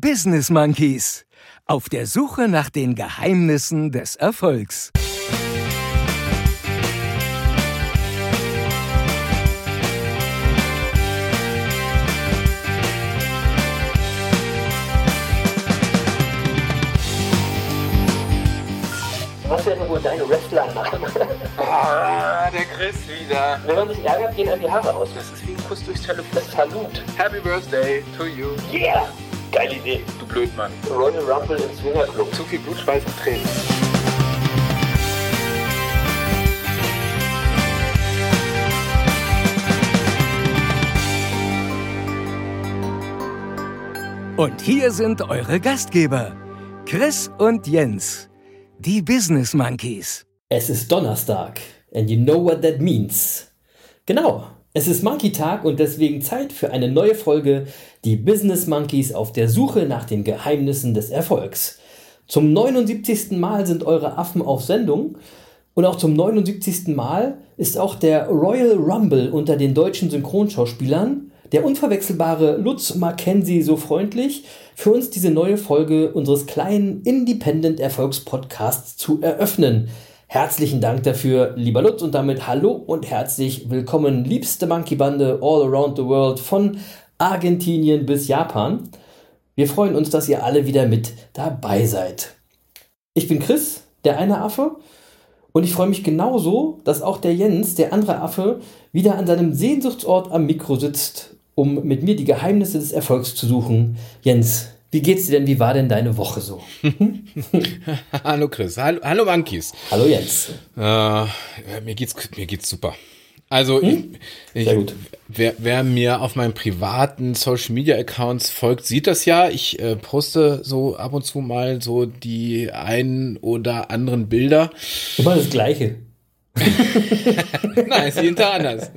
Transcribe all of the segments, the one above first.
Business Monkeys. Auf der Suche nach den Geheimnissen des Erfolgs. Was werden wohl deine Wrestler machen? Ah, der Chris wieder. Wenn man sich ärgert, gehen einem die Haare aus. Das ist wie ein Kuss durchs Telefon. Das Salut. Happy Birthday to you. Yeah! Geile Idee. Du Blödmann. Royal Rumble im Swingerclub. Zu viel Blut, Schweiß und Tränen. Und hier sind eure Gastgeber, Chris und Jens, die Business Monkeys. Es ist Donnerstag and you know what that means. Genau, es ist Monkey Tag und deswegen Zeit für eine neue Folge Die Business Monkeys auf der Suche nach den Geheimnissen des Erfolgs. Zum 79. Mal sind eure Affen auf Sendung und auch zum 79. Mal ist auch der Royal Rumble unter den deutschen Synchronschauspielern, der unverwechselbare Lutz Mackenzie so freundlich, für uns diese neue Folge unseres kleinen Independent Erfolgspodcasts zu eröffnen. Herzlichen Dank dafür, lieber Lutz, und damit hallo und herzlich willkommen, liebste Monkey-Bande all around the world, von Argentinien bis Japan. Wir freuen uns, dass ihr alle wieder mit dabei seid. Ich bin Chris, der eine Affe, und ich freue mich genauso, dass auch der Jens, der andere Affe, wieder an seinem Sehnsuchtsort am Mikro sitzt, um mit mir die Geheimnisse des Erfolgs zu suchen. Jens, wie geht's dir denn? Wie war denn deine Woche so? hallo Chris. Hallo, hallo Monkeys. Hallo Jens. Äh, mir geht's mir geht's super. Also Hm? ich, ich. Wer, wer mir auf meinen privaten Social Media Accounts folgt, sieht das ja. Ich äh, poste so ab und zu mal so die ein oder anderen Bilder. Immer das Gleiche. Nein, ist jeden Tag anders.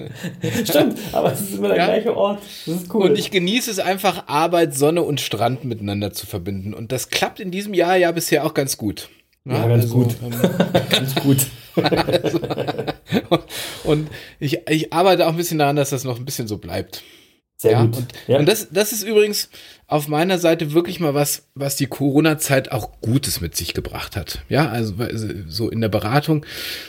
Stimmt, aber es ist immer der Ja. gleiche Ort. Das ist cool. Und ich genieße es einfach, Arbeit, Sonne und Strand miteinander zu verbinden. Und das klappt in diesem Jahr ja bisher auch ganz gut. Ja, ganz gut. ähm, Ganz gut. und ich, ich arbeite auch ein bisschen daran, dass das noch ein bisschen so bleibt. Sehr ja, gut. Und, ja. und das, das ist übrigens auf meiner Seite wirklich mal was, was die Corona-Zeit auch Gutes mit sich gebracht hat. Ja, also weil, so in der Beratung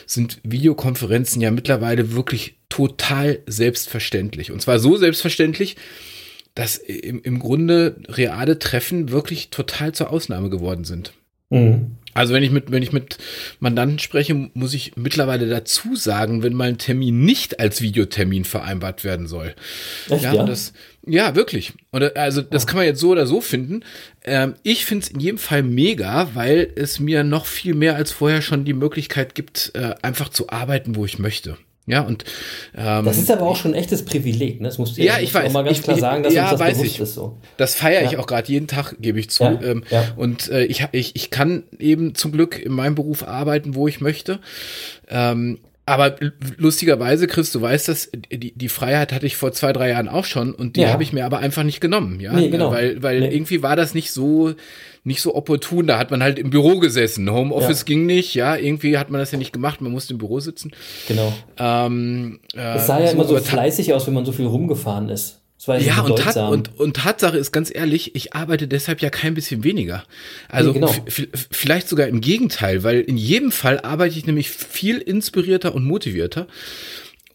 sind Videokonferenzen ja mittlerweile wirklich total selbstverständlich. Und zwar so selbstverständlich, dass im, im Grunde reale Treffen wirklich total zur Ausnahme geworden sind. Mhm. Also wenn ich mit, wenn ich mit Mandanten spreche, muss ich mittlerweile dazu sagen, wenn mal ein Termin nicht als Videotermin vereinbart werden soll. Echt, ja, ja? das, ja, wirklich. Und also das kann man jetzt so oder so finden. Ähm, ich finde es in jedem Fall mega, weil es mir noch viel mehr als vorher schon die Möglichkeit gibt, äh, einfach zu arbeiten, wo ich möchte. Ja, und ähm, Das ist aber auch schon ein echtes Privileg, ne? Das musst du Ja, musst ich weiß. mal ganz Ich- klar sagen, dass ja, das weiß ich. ist so. Das feiere ich Ja. auch gerade jeden Tag, gebe ich zu. Ja, Ähm, ja. Und äh, ich, ich, ich kann eben zum Glück in meinem Beruf arbeiten, wo ich möchte. Ähm, aber lustigerweise, Chris, du weißt das, die, die Freiheit hatte ich vor zwei, drei Jahren auch schon und die Ja. habe ich mir aber einfach nicht genommen. Ja? Nee, genau. Weil, weil Nee. irgendwie war das nicht so, nicht so opportun. Da hat man halt im Büro gesessen. Homeoffice Ja. ging nicht, ja. Irgendwie hat man das ja nicht gemacht. Man musste im Büro sitzen. Genau. Ähm, äh, Es sah ja immer so aber ta- fleißig aus, wenn man so viel rumgefahren ist. Ja, und, Tat, und, und Tatsache ist ganz ehrlich, ich arbeite deshalb ja kein bisschen weniger. Also Nee, genau. vielleicht sogar im Gegenteil, weil in jedem Fall arbeite ich nämlich viel inspirierter und motivierter.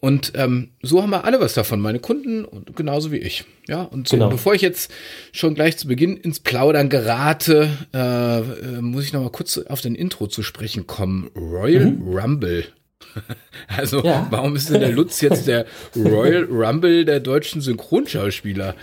Und ähm, so haben wir alle was davon, meine Kunden und genauso wie ich. Ja, und so, Genau. bevor ich jetzt schon gleich zu Beginn ins Plaudern gerate, äh, äh, muss ich noch mal kurz auf den Intro zu sprechen kommen. Royal Rumble. Also. Ja. warum ist denn der Lutz jetzt der Royal Rumble der deutschen Synchronschauspieler?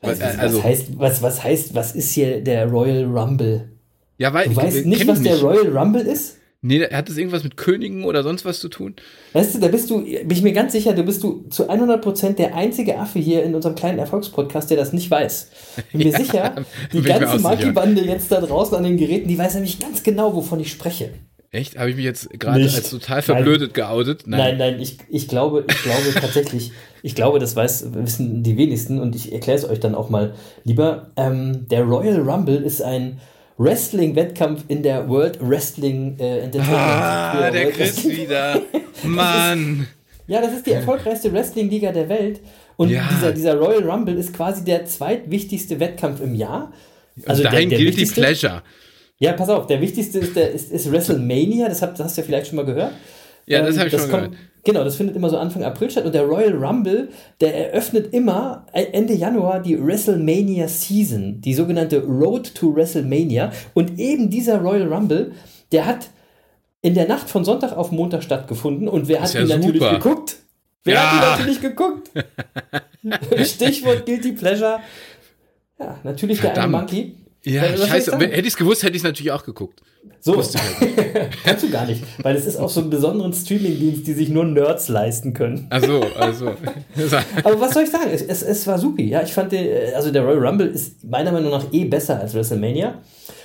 was, was, also- was, heißt, was, was heißt, was ist hier der Royal Rumble? Ja, weil Du ich weißt nicht, ich was der Royal Rumble ist? Nee, hat das irgendwas mit Königen oder sonst was zu tun? Weißt du, da bist du, bin ich mir ganz sicher, du bist du zu 100% der einzige Affe hier in unserem kleinen Erfolgspodcast, der das nicht weiß. Bin mir sicher, die ganze. Monkey-Bande jetzt da draußen an den Geräten, die weiß nämlich ganz genau, wovon ich spreche. Echt? Habe ich mich jetzt gerade als total verblödet geoutet? Nein, nein, ich, ich glaube, ich glaube tatsächlich, ich glaube, das weiß, wissen die wenigsten und ich erkläre es euch dann auch mal lieber. Ähm, der Royal Rumble ist ein Wrestling-Wettkampf in der World Wrestling äh, Entertainment. Ah, der World Chris Wrestling- wieder. Mann. Ja, das ist die erfolgreichste Wrestling-Liga der Welt. Und Ja. dieser, dieser Royal Rumble ist quasi der zweitwichtigste Wettkampf im Jahr. Also Dein Guilty wichtigste- Pleasure. Ja, pass auf, der wichtigste ist, der, ist, ist WrestleMania, das, habt, das hast du ja vielleicht schon mal gehört. Ja, das Ähm, habe ich schon kommt- gehört. Genau, das findet immer so Anfang April statt. Und der Royal Rumble, der eröffnet immer äh, Ende Januar die WrestleMania Season, die sogenannte Road to WrestleMania. Und eben dieser Royal Rumble, der hat in der Nacht von Sonntag auf Montag stattgefunden. Und wer hat ja ihn natürlich super. geguckt? Wer Ja. hat ihn natürlich geguckt? Stichwort Guilty Pleasure. Ja, natürlich der eine Verdammt. Monkey. Ja, Was soll ich? Hätte ich es gewusst, hätte ich es natürlich auch geguckt. So, halt kannst du gar nicht, weil es ist auf so einem besonderen Streamingdienst, die sich nur Nerds leisten können. Also, also. Aber was soll ich sagen? Es, es, es war supi. Ja, ich fand, den, äh, also der Royal Rumble ist meiner Meinung nach eh besser als WrestleMania.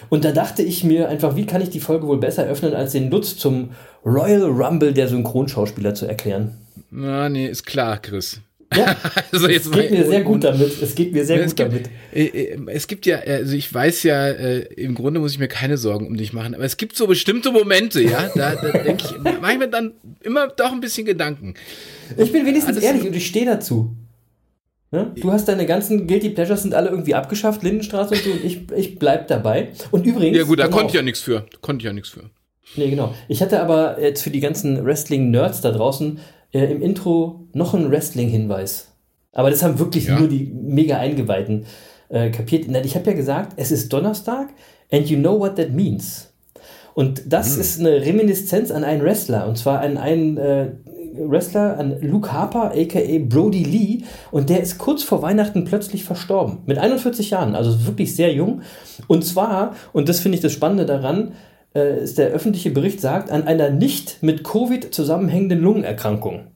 Und da dachte ich mir einfach, wie kann ich die Folge wohl besser öffnen, als den Nutz zum Royal Rumble der Synchronschauspieler zu erklären. Na, nee, ist klar, Chris. Ja, Also es geht mir sehr gut damit. Es geht mir sehr gut gibt, damit. äh, äh, es gibt ja, also ich weiß ja, äh, im Grunde muss ich mir keine Sorgen um dich machen, aber es gibt so bestimmte Momente, ja, da, da denke ich, mache ich mir dann immer doch ein bisschen Gedanken. Ich bin wenigstens Alles- ehrlich und ich stehe dazu. Ne? Du hast deine ganzen Guilty Pleasures sind alle irgendwie abgeschafft, Lindenstraße und so, und ich, ich bleib dabei. Und übrigens. Ja gut, da konnte ich ja nichts für. Da konnte ich ja nichts für. Nee, genau. Ich hatte aber jetzt für die ganzen Wrestling-Nerds da draußen äh, im Intro noch einen Wrestling-Hinweis. Aber das haben wirklich Ja. nur die mega Eingeweihten äh, kapiert. Ich habe ja gesagt, es ist Donnerstag and you know what that means. Und das Hm. ist eine Reminiszenz an einen Wrestler. Und zwar an einen äh, Wrestler, an Luke Harper, a.k.a. Brody Lee. Und der ist kurz vor Weihnachten plötzlich verstorben. Mit 41 Jahren, also wirklich sehr jung. Und zwar, und das finde ich das Spannende daran, äh, ist der öffentliche Bericht sagt, an einer nicht mit Covid zusammenhängenden Lungenerkrankung.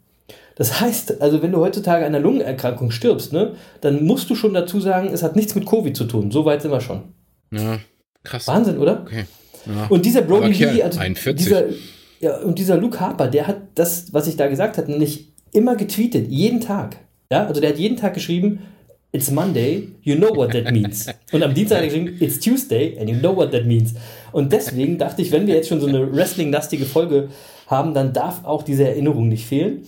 Das heißt, also wenn du heutzutage an einer Lungenerkrankung stirbst, ne, dann musst du schon dazu sagen, es hat nichts mit Covid zu tun. So weit sind wir schon. Ja, krass. Wahnsinn, oder? Okay. Ja. Und dieser Brody Lee, also 41. dieser, ja, und dieser Luke Harper, der hat das, was ich da gesagt habe, nämlich immer getweetet, jeden Tag. Ja, also der hat jeden Tag geschrieben, It's Monday, you know what that means. Und am Dienstag hat er geschrieben, It's Tuesday and you know what that means. Und deswegen dachte ich, wenn wir jetzt schon so eine Wrestling-lastige Folge haben, dann darf auch diese Erinnerung nicht fehlen.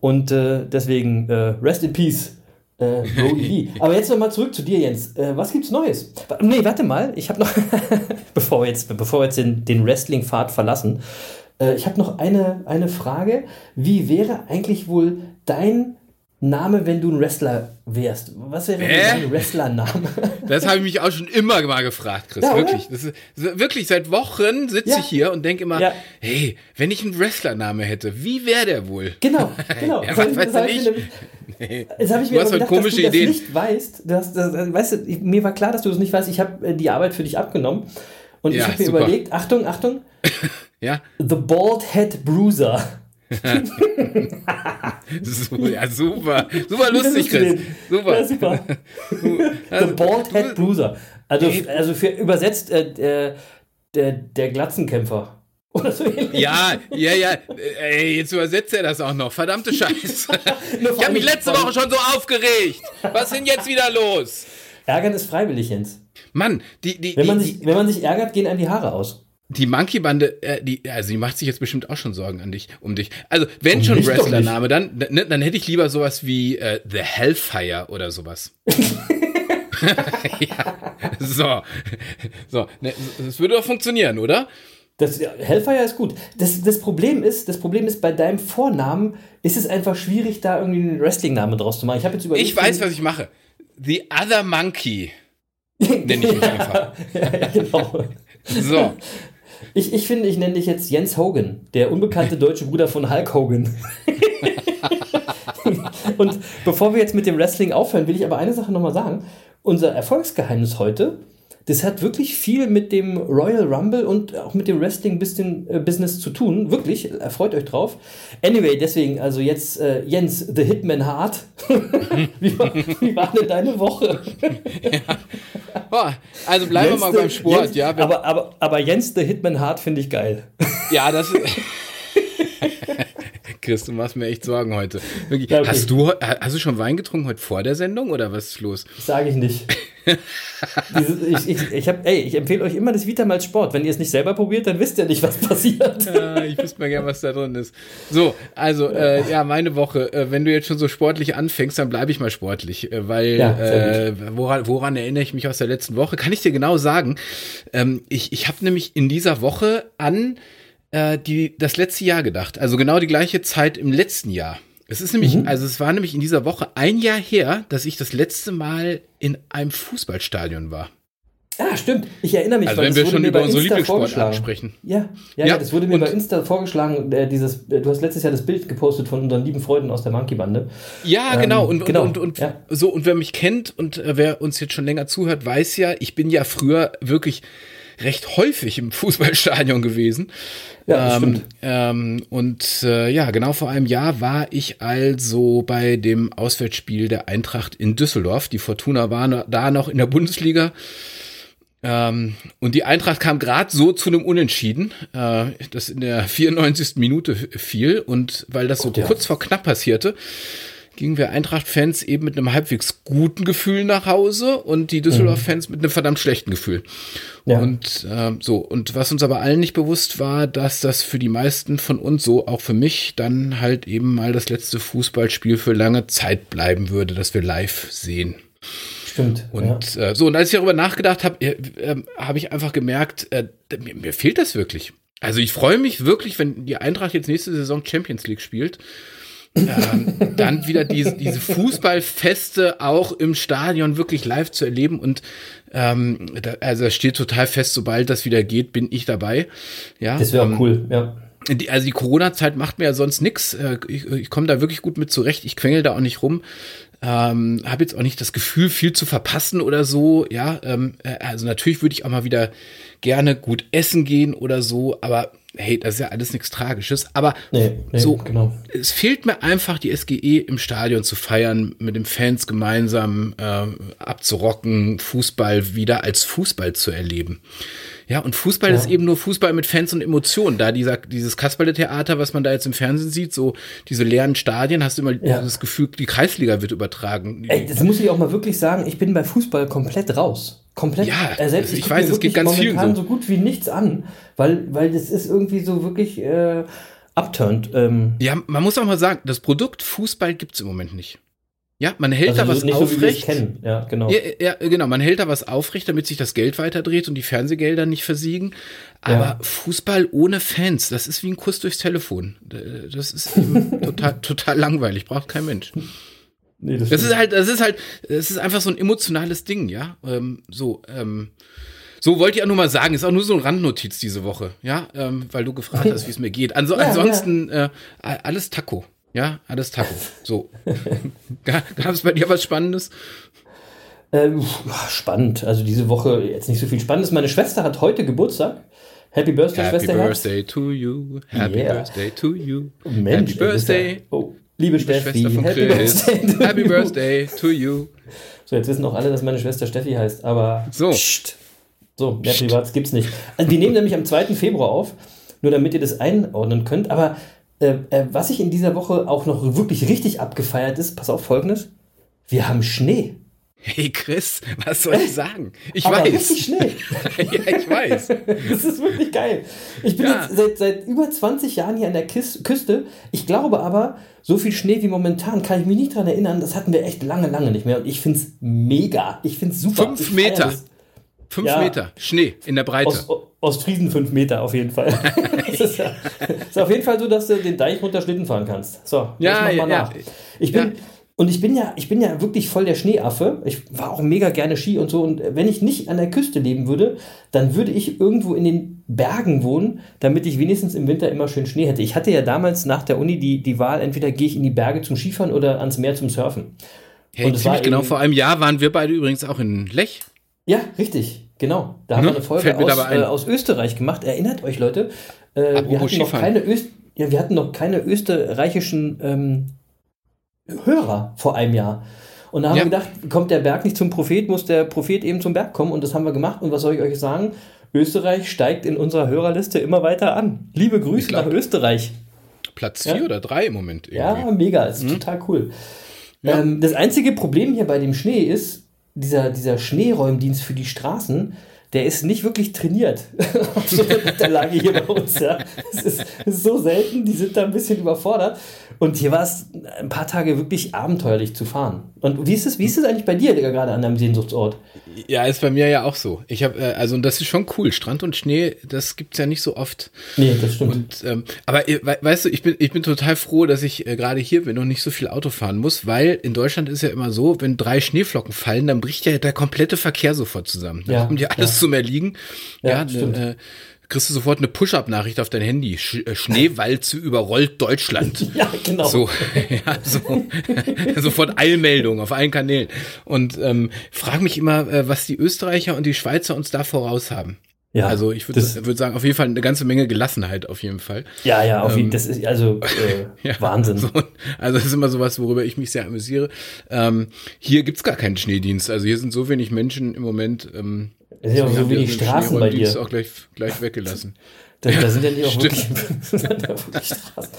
Und äh, deswegen äh, Rest in Peace, äh, Brody Lee. Aber jetzt nochmal zurück zu dir, Jens. Äh, was gibt's Neues? Nee, warte mal. Ich habe noch, bevor wir jetzt, bevor wir jetzt den, den Wrestling-Pfad verlassen, äh, ich habe noch eine, eine Frage. Wie wäre eigentlich wohl dein Name, wenn du ein Wrestler wärst? Was wäre Hä? dein Wrestlername? Das habe ich mich auch schon immer mal gefragt, Chris. Ja, wirklich. Das ist, wirklich, seit Wochen sitze Ja. ich hier und denke immer, Ja. hey, wenn ich einen Wrestlername hätte, wie wäre der wohl? genau, genau. Ja, Das was weiß das ich nämlich- Nee. Jetzt habe ich Du mir hast aber halt gedacht, komische dass du Ideen. das nicht weißt. Du hast, das, weißt du, mir war klar, dass du das nicht weißt. Ich habe äh, die Arbeit für dich abgenommen. Und ich habe mir super. überlegt, Achtung, Achtung, Ja, The Bald Head Bruiser. So, ja super. Super lustig, Chris. Super. Ja, super. The Bald Head Bruiser. Also, also für übersetzt äh, der, der, Glatzenkämpfer. Oder so ähnlich. Ja, ja, ja. Ey, jetzt übersetzt er das auch noch. Verdammte Scheiße. Ich habe mich letzte Woche schon so aufgeregt. Was ist denn jetzt wieder los? Ärgern ist freiwillig, Jens. Mann, die, die, Wenn man, die, sich, wenn man sich ärgert, gehen einem die Haare aus. Die Monkey-Bande, äh, die, also die macht sich jetzt bestimmt auch schon Sorgen an dich, um dich. Also, wenn Um schon Wrestlername, dann, ne, dann hätte ich lieber sowas wie äh, The Hellfire oder sowas. ja, so. So, ne, das würde doch funktionieren, oder? Das, ja, Hellfire ist gut. Das, das, Problem ist, das Problem ist, bei deinem Vornamen ist es einfach schwierig, da irgendwie einen Wrestling-Namen draus zu machen. Ich habe jetzt überlegt. Ich weiß, was ich mache. The Other Monkey nenne ich mich einfach. ja, genau. So. Ich, ich finde, ich nenne dich jetzt Jens Hogan, der unbekannte deutsche Bruder von Hulk Hogan. Und bevor wir jetzt mit dem Wrestling aufhören, will ich aber eine Sache nochmal sagen. Unser Erfolgsgeheimnis heute, das hat wirklich viel mit dem Royal Rumble und auch mit dem Wrestling-Business zu tun. Wirklich, erfreut euch drauf. Anyway, deswegen, also jetzt äh, Jens, The Hitman Hart. wie, war, wie war denn deine Woche? Boah, also bleiben Jens wir mal the- beim Sport, Jens, ja. Aber, aber, aber Jens, The Hitman Hart finde ich geil. ja, das Chris, du machst mir echt Sorgen heute. Wirklich. Ja, okay. Hast du hast du schon Wein getrunken heute vor der Sendung oder was ist los? Das sage ich nicht. Ich ich, ich, hab, ey, ich empfehle euch immer das Vitamal Sport. Wenn ihr es nicht selber probiert, dann wisst ihr nicht, was passiert. Ja, ich wüsste mal gerne, was da drin ist. So, also, äh, ja, meine Woche. Äh, wenn du jetzt schon so sportlich anfängst, dann bleibe ich mal sportlich. Äh, weil, Ja, äh, woran, woran erinnere ich mich aus der letzten Woche? Kann ich dir genau sagen. Ähm, ich ich habe nämlich in dieser Woche an äh, die, das letzte Jahr gedacht. Also genau die gleiche Zeit im letzten Jahr. Es ist nämlich, also es war nämlich in dieser Woche ein Jahr her, dass ich das letzte Mal in einem Fußballstadion war. Ah, stimmt. Ich erinnere mich, Also wenn wir schon über unsere vorgeschlagen. sprechen. Ja, ja, ja, Ja, das wurde mir bei Insta vorgeschlagen. Äh, dieses, äh, du hast letztes Jahr das Bild gepostet von unseren lieben Freunden aus der Monkey-Bande. Ja, Ähm, genau. Und, genau, und, und, und ja. so, und wer mich kennt und äh, wer uns jetzt schon länger zuhört, weiß ja, ich bin ja früher wirklich recht häufig im Fußballstadion gewesen. Ja, ähm, stimmt. ähm, und äh, ja, genau vor einem Jahr war ich also bei dem Auswärtsspiel der Eintracht in Düsseldorf. Die Fortuna war da noch in der Bundesliga. Ähm, und die Eintracht kam gerade so zu einem Unentschieden, äh, das in der 94. Minute fiel. Und weil das so ja. kurz vor knapp passierte, gingen wir Eintracht-Fans eben mit einem halbwegs guten Gefühl nach Hause und die Düsseldorf-Fans mit einem verdammt schlechten Gefühl. Ja. Und ähm, so, und was uns aber allen nicht bewusst war, dass das für die meisten von uns, so auch für mich, dann halt eben mal das letzte Fußballspiel für lange Zeit bleiben würde, das wir live sehen. Stimmt. ja. Und äh, so, und als ich darüber nachgedacht habe, äh, äh, habe ich einfach gemerkt, äh, mir, mir fehlt das wirklich. Also ich freue mich wirklich, wenn die Eintracht jetzt nächste Saison Champions League spielt. Ähm, dann wieder diese, diese Fußballfeste auch im Stadion wirklich live zu erleben und ähm, da, also es steht total fest, sobald das wieder geht, bin ich dabei. Ja, Das wäre ähm, auch cool, ja. die, also die Corona-Zeit macht mir ja sonst nix. Äh, Ich, ich komme da wirklich gut mit zurecht. Ich quengel da auch nicht rum. Ähm, habe jetzt auch nicht das Gefühl, viel zu verpassen oder so. Ja, ähm, äh, also natürlich würde ich auch mal wieder gerne gut essen gehen oder so. Aber hey, das ist ja alles nichts Tragisches. Aber Nee, nee, so, genau. es fehlt mir einfach, die SGE im Stadion zu feiern, mit den Fans gemeinsam äh, abzurocken, Fußball wieder als Fußball zu erleben. Ja, und Fußball ist eben nur Fußball mit Fans und Emotionen. Da dieser, dieses Kasperle-Theater, was man da jetzt im Fernsehen sieht, so diese leeren Stadien, hast du immer Ja. das Gefühl, die Kreisliga wird übertragen. Ey, das muss ich auch mal wirklich sagen, ich bin bei Fußball komplett raus. Komplett. Ja, äh, selbst also ich guck weiß, es wirklich ganz momentan so. so gut wie nichts an, weil, weil das ist irgendwie so wirklich äh, upturned. Ähm, Ja, man muss auch mal sagen, das Produkt Fußball gibt's im Moment nicht. Ja, man hält da was so, es aufrecht. kennen. Ja, genau. Ja, ja, genau. Man hält da was aufrecht, damit sich das Geld weiterdreht und die Fernsehgelder nicht versiegen. Aber Ja. Fußball ohne Fans, das ist wie ein Kuss durchs Telefon. Das ist total, total langweilig. Braucht kein Mensch. Nee, Das stimmt. ist halt, das ist halt, das ist einfach so ein emotionales Ding, ja. Ähm, so, ähm, so wollte ich auch nur mal sagen, ist auch nur so eine Randnotiz diese Woche, ja, ähm, weil du gefragt hast, wie es mir geht. Also, Ja, ansonsten Äh, alles Taco, ja, alles Taco. So, gab es bei dir was Spannendes? Ähm, spannend. Also diese Woche jetzt nicht so viel Spannendes. Meine Schwester hat heute Geburtstag. Happy Birthday, Happy Schwester Birthday to you, Happy Yeah. Birthday to you, Mensch, Happy das Birthday, Ja, oh, liebe, liebe Steffi, Happy Chris, Birthday. to Happy you. Birthday to you. So, jetzt wissen auch alle, dass meine Schwester Steffi heißt, aber. So. Psst. So, mehr Privats gibt's nicht. Also, wir nehmen nämlich am 2. Februar auf, nur damit ihr das einordnen könnt. Aber äh, äh, was ich in dieser Woche auch noch wirklich richtig abgefeiert ist, pass auf folgendes: Wir haben Schnee. Hey Chris, was soll ich sagen? Ich Aber weiß. richtig Schnee. ja, ich weiß. Das ist wirklich geil. Ich bin Ja. jetzt seit, seit über 20 Jahren hier an der Kis Küste. Ich glaube aber, so viel Schnee wie momentan kann ich mich nicht dran erinnern. Das hatten wir echt lange, lange nicht mehr. Und ich finde es mega. Ich finde es super. Fünf ich Meter. Fünf Ja. Meter Schnee in der Breite. Aus, Ostfriesen fünf Meter auf jeden Fall. das ist, ja, ist auf jeden Fall so, dass du den Deich runter Schlitten fahren kannst. So, Ja, jetzt mach mal ja, nach. Ich bin. Und ich bin ja, ich bin ja wirklich voll der Schneeaffe. Ich war auch mega gerne Ski und so. Und wenn ich nicht an der Küste leben würde, dann würde ich irgendwo in den Bergen wohnen, damit ich wenigstens im Winter immer schön Schnee hätte. Ich hatte ja damals nach der Uni die, die Wahl, entweder gehe ich in die Berge zum Skifahren oder ans Meer zum Surfen. Hey, und ziemlich genau vor einem Jahr waren wir beide übrigens auch in Lech. Ja, richtig, genau. Da haben Ne? wir eine Folge aus, äh, aus Österreich gemacht. Erinnert euch, Leute, äh, wir, hatten noch Skifahren. keine Öst ja, wir hatten noch keine österreichischen ähm, Hörer vor einem Jahr. Und da haben Ja. wir gedacht, kommt der Berg nicht zum Prophet, muss der Prophet eben zum Berg kommen. Und das haben wir gemacht. Und was soll ich euch sagen? Österreich steigt in unserer Hörerliste immer weiter an. Liebe Grüße nach Österreich. Platz Ja. vier oder drei im Moment irgendwie. Ja, mega, ist total cool. Ja. Ähm, das einzige Problem hier bei dem Schnee ist, dieser, dieser Schneeräumdienst für die Straßen, der ist nicht wirklich trainiert auf so einer Wetterlage hier bei uns. Ja. Es ist, es ist so selten, die sind da ein bisschen überfordert. Und hier war es ein paar Tage wirklich abenteuerlich zu fahren. Und wie ist es, wie ist es eigentlich bei dir, Digga, gerade an deinem Sehnsuchtsort? Ja, ist bei mir ja auch so. Ich habe, äh, also und das ist schon cool. Strand und Schnee, das gibt's ja nicht so oft. Nee, das stimmt. Und, ähm, aber äh, we weißt du, ich bin, ich bin total froh, dass ich äh, gerade hier bin und nicht so viel Auto fahren muss, weil in Deutschland ist ja immer so, wenn drei Schneeflocken fallen, dann bricht ja der komplette Verkehr sofort zusammen. Dann Ja, kommt ja alles ja. Zum Erliegen. Ja, Ja, stimmt. äh, kriegst du sofort eine Push-Up-Nachricht auf dein Handy. Sch äh, Schneewalze überrollt Deutschland. ja, genau. So, ja, so. sofort Eilmeldung auf allen Kanälen. Und ähm, frage mich immer, äh, was die Österreicher und die Schweizer uns da voraus haben. ja, also ich würde würd sagen, auf jeden Fall eine ganze Menge Gelassenheit, auf jeden Fall. Ja, ja, auf jeden ähm, das ist also äh, Ja, Wahnsinn. So, also das ist immer sowas, worüber ich mich sehr amüsiere. Ähm, hier gibt's gar keinen Schneedienst. Also hier sind so wenig Menschen im Moment. Ähm, Es sind ja auch so haben die wenig Straßen bei dir. auch gleich, gleich weggelassen. Da, da sind ja nicht auch wirklich, das wirklich Straßen.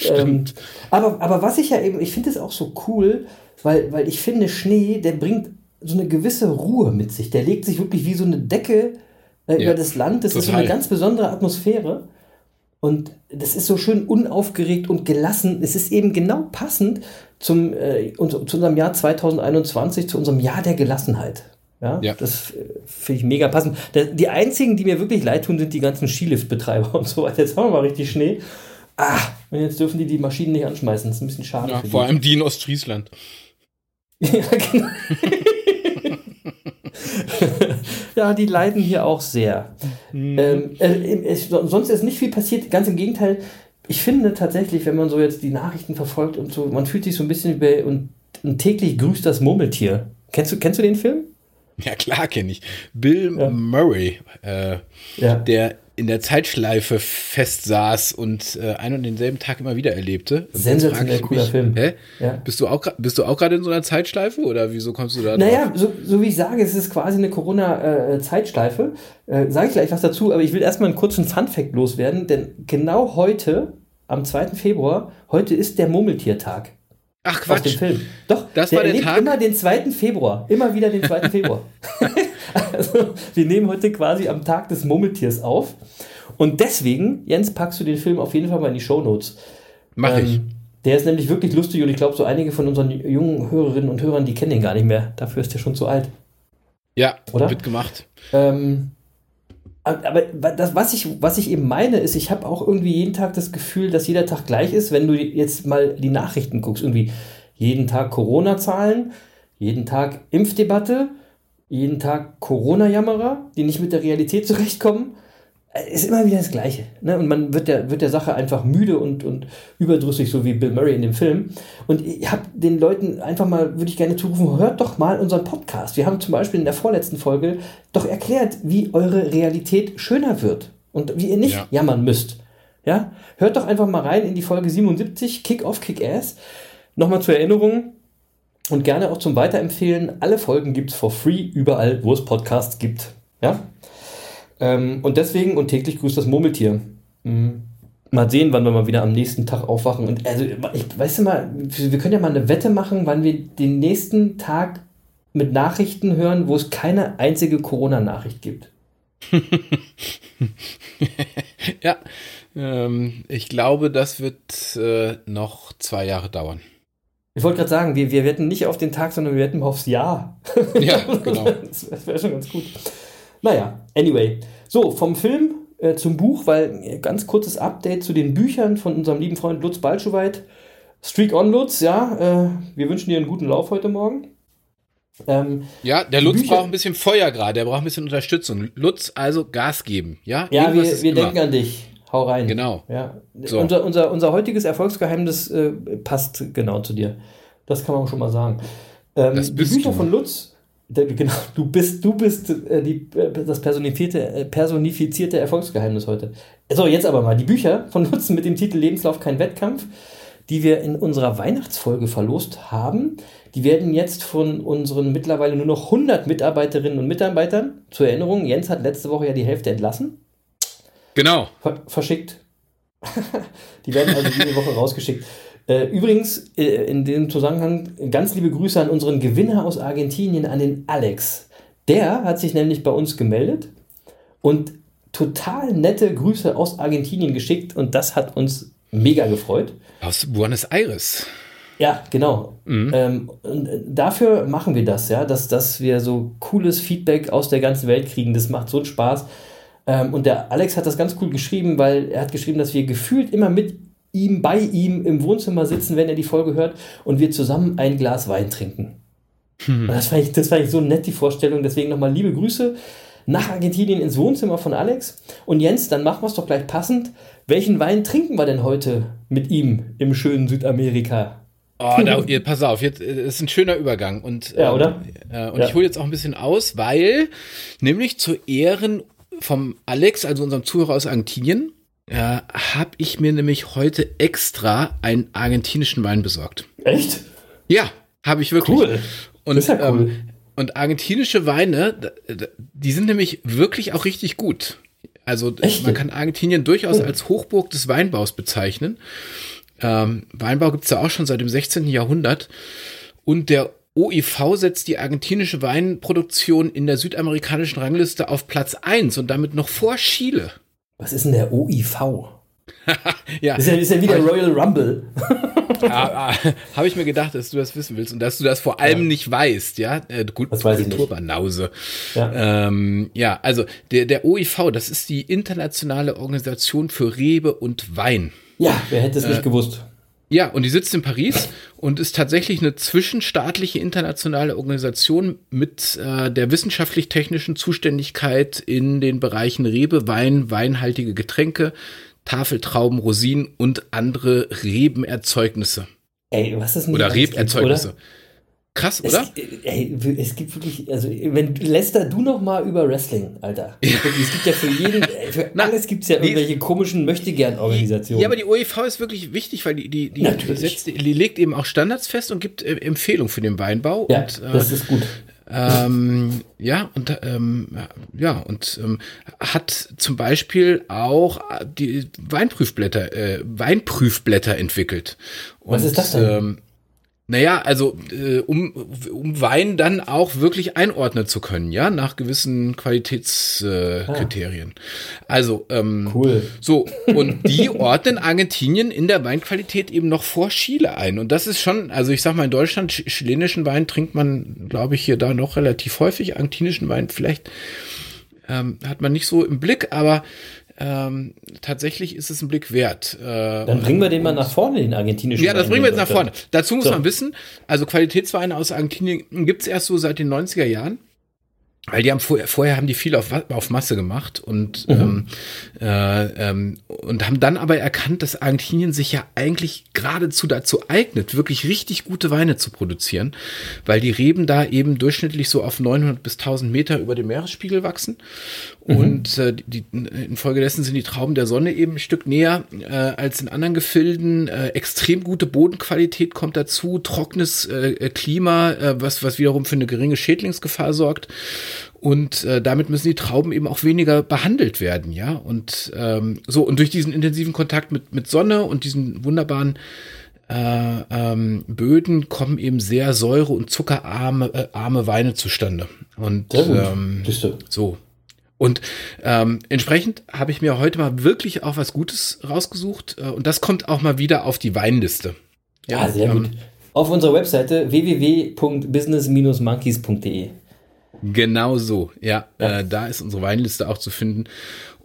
Ähm, aber, aber was ich ja eben, ich finde es auch so cool, weil, weil ich finde, Schnee, der bringt so eine gewisse Ruhe mit sich. Der legt sich wirklich wie so eine Decke äh, Ja, über das Land. Das ist so total. eine ganz besondere Atmosphäre. Und das ist so schön unaufgeregt und gelassen. Es ist eben genau passend zum, äh, zu unserem Jahr 2021, zu unserem Jahr der Gelassenheit. Ja, Ja. das äh, finde ich mega passend. Die einzigen, die mir wirklich leid tun, sind die ganzen Skiliftbetreiber und so weiter. Jetzt haben wir mal richtig Schnee. Ah, und jetzt dürfen die die Maschinen nicht anschmeißen. Das ist ein bisschen schade. Ja, vor allem die in Ostfriesland. Ja, genau. ja, die leiden hier auch sehr. Ähm, äh, sonst ist nicht viel passiert. Ganz im Gegenteil. Ich finde tatsächlich, wenn man so jetzt die Nachrichten verfolgt und so, man fühlt sich so ein bisschen wie und, und täglich grüßt das Murmeltier. Kennst du, kennst du den Film? Ja, klar kenne ich. Bill Ja. Murray, äh, Ja. der in der Zeitschleife festsaß und äh, einen und denselben Tag immer wieder erlebte. Sensationell cooler Film. Hä? Ja. Bist du auch gra- bist du auch gerade in so einer Zeitschleife oder wieso kommst du da? Naja, so, so wie ich sage, es ist quasi eine Corona-Zeitschleife. Äh, sage ich gleich was dazu, aber ich will erstmal einen kurzen Fun-Fact loswerden, denn genau heute, am 2. Februar, heute ist der Murmeltiertag. Ach Auf dem Quatsch. Film. Doch, Das der war der Tag? immer den 2. Februar. Immer wieder den 2. Februar. also, wir nehmen heute quasi am Tag des Murmeltiers auf. Und deswegen, Jens, packst du den Film auf jeden Fall mal in die Shownotes. Mach ich. Ähm, Der ist nämlich wirklich lustig und ich glaube, so einige von unseren jungen Hörerinnen und Hörern, die kennen den gar nicht mehr. Dafür ist der schon zu alt. Ja, oder? wird gemacht. Ähm, aber das, was ich, was ich eben meine, ist, ich habe auch irgendwie jeden Tag das Gefühl, dass jeder Tag gleich ist, wenn du jetzt mal die Nachrichten guckst. Irgendwie jeden Tag Corona-Zahlen, jeden Tag Impfdebatte, jeden Tag Corona-Jammerer, die nicht mit der Realität zurechtkommen. Ist immer wieder das Gleiche. Ne? Und man wird der, wird der Sache einfach müde und, und überdrüssig, so wie Bill Murray in dem Film. Und ich habe den Leuten einfach mal, würde ich gerne zurufen, hört doch mal unseren Podcast. Wir haben zum Beispiel in der vorletzten Folge doch erklärt, wie eure Realität schöner wird und wie ihr nicht Ja. jammern müsst. Ja? Hört doch einfach mal rein in die Folge 77, Kick Off, Kick Ass. Nochmal zur Erinnerung und gerne auch zum Weiterempfehlen. Alle Folgen gibt es for free überall, wo es Podcasts gibt. Ja? Ähm, und deswegen, und täglich grüßt das Murmeltier. Mhm. Mal sehen, wann wir mal wieder am nächsten Tag aufwachen. Und also, ich, weißt du mal, wir können ja mal eine Wette machen, wann wir den nächsten Tag mit Nachrichten hören, wo es keine einzige Corona-Nachricht gibt. Ja, ähm, ich glaube, das wird äh, noch zwei Jahre dauern. Ich wollte gerade sagen, wir, wir wetten nicht auf den Tag, sondern wir wetten aufs Jahr. Ja, genau. Das wäre wär schon ganz gut. Naja, anyway. So, vom Film äh, zum Buch, weil äh, ganz kurzes Update zu den Büchern von unserem lieben Freund Lutz Balschowait. Streak on Lutz, ja. Äh, wir wünschen dir einen guten Lauf heute Morgen. Ähm, Ja, der Lutz Bücher- braucht ein bisschen Feuer gerade, der braucht ein bisschen Unterstützung. Lutz, also Gas geben, ja? ja, Irgendwas wir, wir denken an dich. Hau rein. Genau. Ja. So. Unser, unser, unser heutiges Erfolgsgeheimnis äh, passt genau zu dir. Das kann man schon mal sagen. Ähm, Das die Bücher du. von Lutz, genau, du bist, du bist äh, die, äh, das personifizierte, äh, personifizierte Erfolgsgeheimnis heute. So, jetzt aber mal. Die Bücher von Lutz mit dem Titel Lebenslauf kein Wettkampf, die wir in unserer Weihnachtsfolge verlost haben, die werden jetzt von unseren mittlerweile nur noch 100 Mitarbeiterinnen und Mitarbeitern, zur Erinnerung, Jens hat letzte Woche ja die Hälfte entlassen, Genau. Ver verschickt. die werden also diese Woche rausgeschickt. Äh, übrigens, äh, in dem Zusammenhang ganz liebe Grüße an unseren Gewinner aus Argentinien, an den Alex. Der hat sich nämlich bei uns gemeldet und total nette Grüße aus Argentinien geschickt und das hat uns mega gefreut. Aus Buenos Aires. Ja, genau. Ähm, und äh, dafür machen wir das, ja, dass, dass wir so cooles Feedback aus der ganzen Welt kriegen. Das macht so einen Spaß. Ähm, und der Alex hat das ganz cool geschrieben, weil er hat geschrieben, dass wir gefühlt immer mit ihm, bei ihm im Wohnzimmer sitzen, wenn er die Folge hört und wir zusammen ein Glas Wein trinken. Und das fand, ich, das fand ich so nett, die Vorstellung. Deswegen nochmal liebe Grüße nach Argentinien ins Wohnzimmer von Alex. Und Jens, dann machen wir es doch gleich passend. Welchen Wein trinken wir denn heute mit ihm im schönen Südamerika? Oh, da, ihr, pass auf, jetzt äh, ist ein schöner Übergang. Und, Ja, oder? Äh, und Ja. ich hole jetzt auch ein bisschen aus, weil nämlich zu Ehren vom Alex, also unserem Zuhörer aus Argentinien, äh, habe ich mir nämlich heute extra einen argentinischen Wein besorgt. Echt? Ja, habe ich wirklich. Cool. Und, Das ist ja cool. ähm, und argentinische Weine, die sind nämlich wirklich auch richtig gut. Also Echt? man kann Argentinien durchaus als Hochburg des Weinbaus bezeichnen. Ähm, Weinbau gibt es ja auch schon seit dem 16. Jahrhundert. Und der OIV setzt die argentinische Weinproduktion in der südamerikanischen Rangliste auf Platz 1 und damit noch vor Chile. Was ist denn der OIV? Ja, Ist ja, ist ja wieder Royal Rumble. ah, ah, habe ich mir gedacht, dass du das wissen willst und dass du das vor allem nicht weißt, ja? Äh, gut, Das weiß ich nicht. Kulturbanause. Ja. Ähm, ja, also der, der OIV, das ist die internationale Organisation für Rebe und Wein. Ja, wer hätte es Äh, nicht gewusst? Ja, und die sitzt in Paris und ist tatsächlich eine zwischenstaatliche internationale Organisation mit äh, der wissenschaftlich-technischen Zuständigkeit in den Bereichen Rebe, Wein, weinhaltige Getränke, Tafeltrauben, Rosinen und andere Rebenerzeugnisse Ey, was ist denn oder Rebenerzeugnisse. oder? Krass, Es, oder? ey, es gibt wirklich, also wenn Lester, du noch mal über Wrestling, Alter. Wirklich, es gibt ja für jeden, ey, für Na, alles gibt es ja irgendwelche komischen Möchtegern-Organisationen. Ja, aber die OEV ist wirklich wichtig, weil die, die, die, setzt, die legt eben auch Standards fest und gibt äh, Empfehlungen für den Weinbau. ja, und, äh, das ist gut. Ähm, ja, und ähm, ja, und ähm, hat zum Beispiel auch die Weinprüfblätter, äh, Weinprüfblätter entwickelt. Und, Was ist das denn? Naja, also äh, um, um Wein dann auch wirklich einordnen zu können, ja, nach gewissen Qualitätskriterien. Äh, Kriterien. Also, ähm, Cool. so, und die ordnen Argentinien in der Weinqualität eben noch vor Chile ein. Und das ist schon, also ich sag mal, in Deutschland, ch- chilenischen Wein trinkt man, glaube ich, hier da noch relativ häufig. Argentinischen Wein vielleicht ähm, hat man nicht so im Blick, aber ähm, tatsächlich ist es ein Blick wert. Äh, Dann bringen wir den mal nach vorne, den argentinischen ja, das bringen wir jetzt nach vorne. Dazu muss So. man wissen, also Qualitätsweine aus Argentinien gibt's erst so seit den 90er Jahren. Weil die haben vorher, vorher haben die viel auf, auf Masse gemacht und, ähm, äh, ähm, und haben dann aber erkannt, dass Argentinien sich ja eigentlich geradezu dazu eignet, wirklich richtig gute Weine zu produzieren, weil die Reben da eben durchschnittlich so auf 900 bis 1000 Meter über dem Meeresspiegel wachsen und äh, die, infolgedessen sind die Trauben der Sonne eben ein Stück näher äh, als in anderen Gefilden. Äh, extrem gute Bodenqualität kommt dazu, trockenes äh, Klima, äh, was, was wiederum für eine geringe Schädlingsgefahr sorgt. Und äh, damit müssen die Trauben eben auch weniger behandelt werden, ja. Und ähm, so, und durch diesen intensiven Kontakt mit, mit Sonne und diesen wunderbaren äh, ähm, Böden kommen eben sehr säure- und zuckerarme äh, arme Weine zustande. Und ähm, so. Und ähm, entsprechend habe ich mir heute mal wirklich auch was Gutes rausgesucht. Äh, und das kommt auch mal wieder auf die Weinliste. Ja, sehr ähm, gut. Auf unserer Webseite www.business-monkeys.de. Genau so, ja. Äh, da ist unsere Weinliste auch zu finden.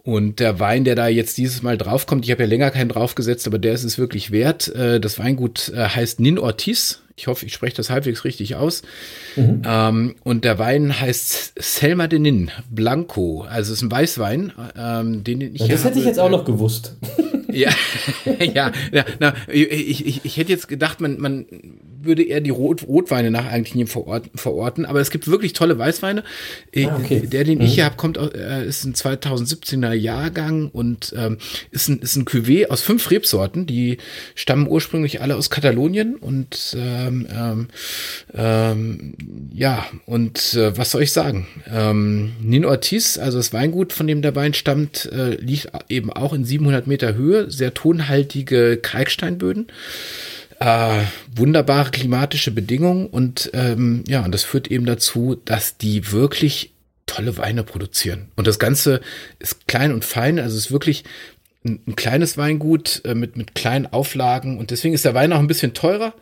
Und der Wein, der da jetzt dieses Mal draufkommt, ich habe ja länger keinen draufgesetzt, aber der ist es wirklich wert. Äh, das Weingut äh, heißt Nin Ortiz. Ich hoffe, ich spreche das halbwegs richtig aus. Mhm. Ähm, und der Wein heißt Selma de Nin Blanco. Also es ist ein Weißwein, ähm, den ich Ja, das hätte ich jetzt auch äh, noch gewusst. Ja, ja, ja na, ich, ich, ich hätte jetzt gedacht, man, man würde eher die Rot, Rotweine nach Argentinien verorten, verorten, aber es gibt wirklich tolle Weißweine. Äh, Ah, okay. Der, den ich hier habe, kommt aus, äh, ist ein 2017er Jahrgang und ähm, ist ein, ist ein Cuvée aus fünf Rebsorten, die stammen ursprünglich alle aus Katalonien und ähm, ähm, ähm, ja, und äh, was soll ich sagen? Ähm, Nin Ortiz, also das Weingut, von dem der Wein stammt, äh, liegt eben auch in 700 Meter Höhe, sehr tonhaltige Kalksteinböden. äh, wunderbare klimatische Bedingungen und ähm, ja, und das führt eben dazu, dass die wirklich tolle Weine produzieren. Und das Ganze ist klein und fein, also es ist wirklich ein, ein kleines Weingut äh, mit, mit kleinen Auflagen und deswegen ist der Wein auch ein bisschen teurer,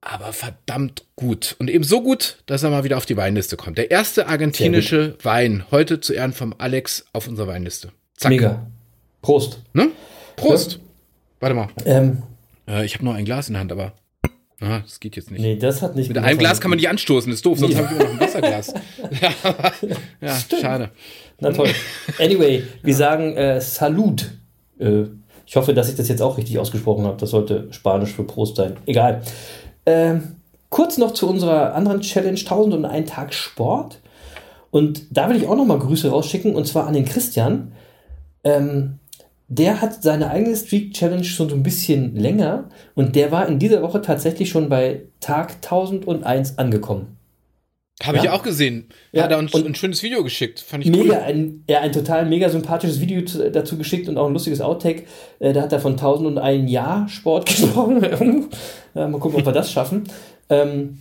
aber verdammt gut. Und eben so gut, dass er mal wieder auf die Weinliste kommt. Der erste argentinische Wein, heute zu Ehren vom Alex auf unserer Weinliste. Zack. Mega. Prost. Ne? Prost. Ja. Warte mal. Ähm, Äh, ich habe noch ein Glas in der Hand, aber ah, das geht jetzt nicht. nee, das hat nicht Mit einem Glas kann man nicht anstoßen, ist doof, sonst Nee. habe ich immer noch ein Wasserglas. ja, ja schade. Na toll. Anyway, wir sagen äh, Salut. Äh, ich hoffe, dass ich das jetzt auch richtig ausgesprochen habe. Das sollte Spanisch für Prost sein. Egal. Ähm, kurz noch zu unserer anderen Challenge 1001 Tag Sport. Und da will ich auch noch mal Grüße rausschicken und zwar an den Christian. Ähm, der hat seine eigene Streak Challenge schon so ein bisschen länger und der war in dieser Woche tatsächlich schon bei Tag 1001 angekommen. Habe Ja. ich auch gesehen. Ja, Hat er uns und- ein schönes Video geschickt. Fand ich mega, cool. ein, ja, ein total mega sympathisches Video zu, dazu geschickt und auch ein lustiges Outtake. Äh, da hat er von 1001 Jahr Sport gesprochen. ja, mal gucken, ob wir das schaffen. Ähm,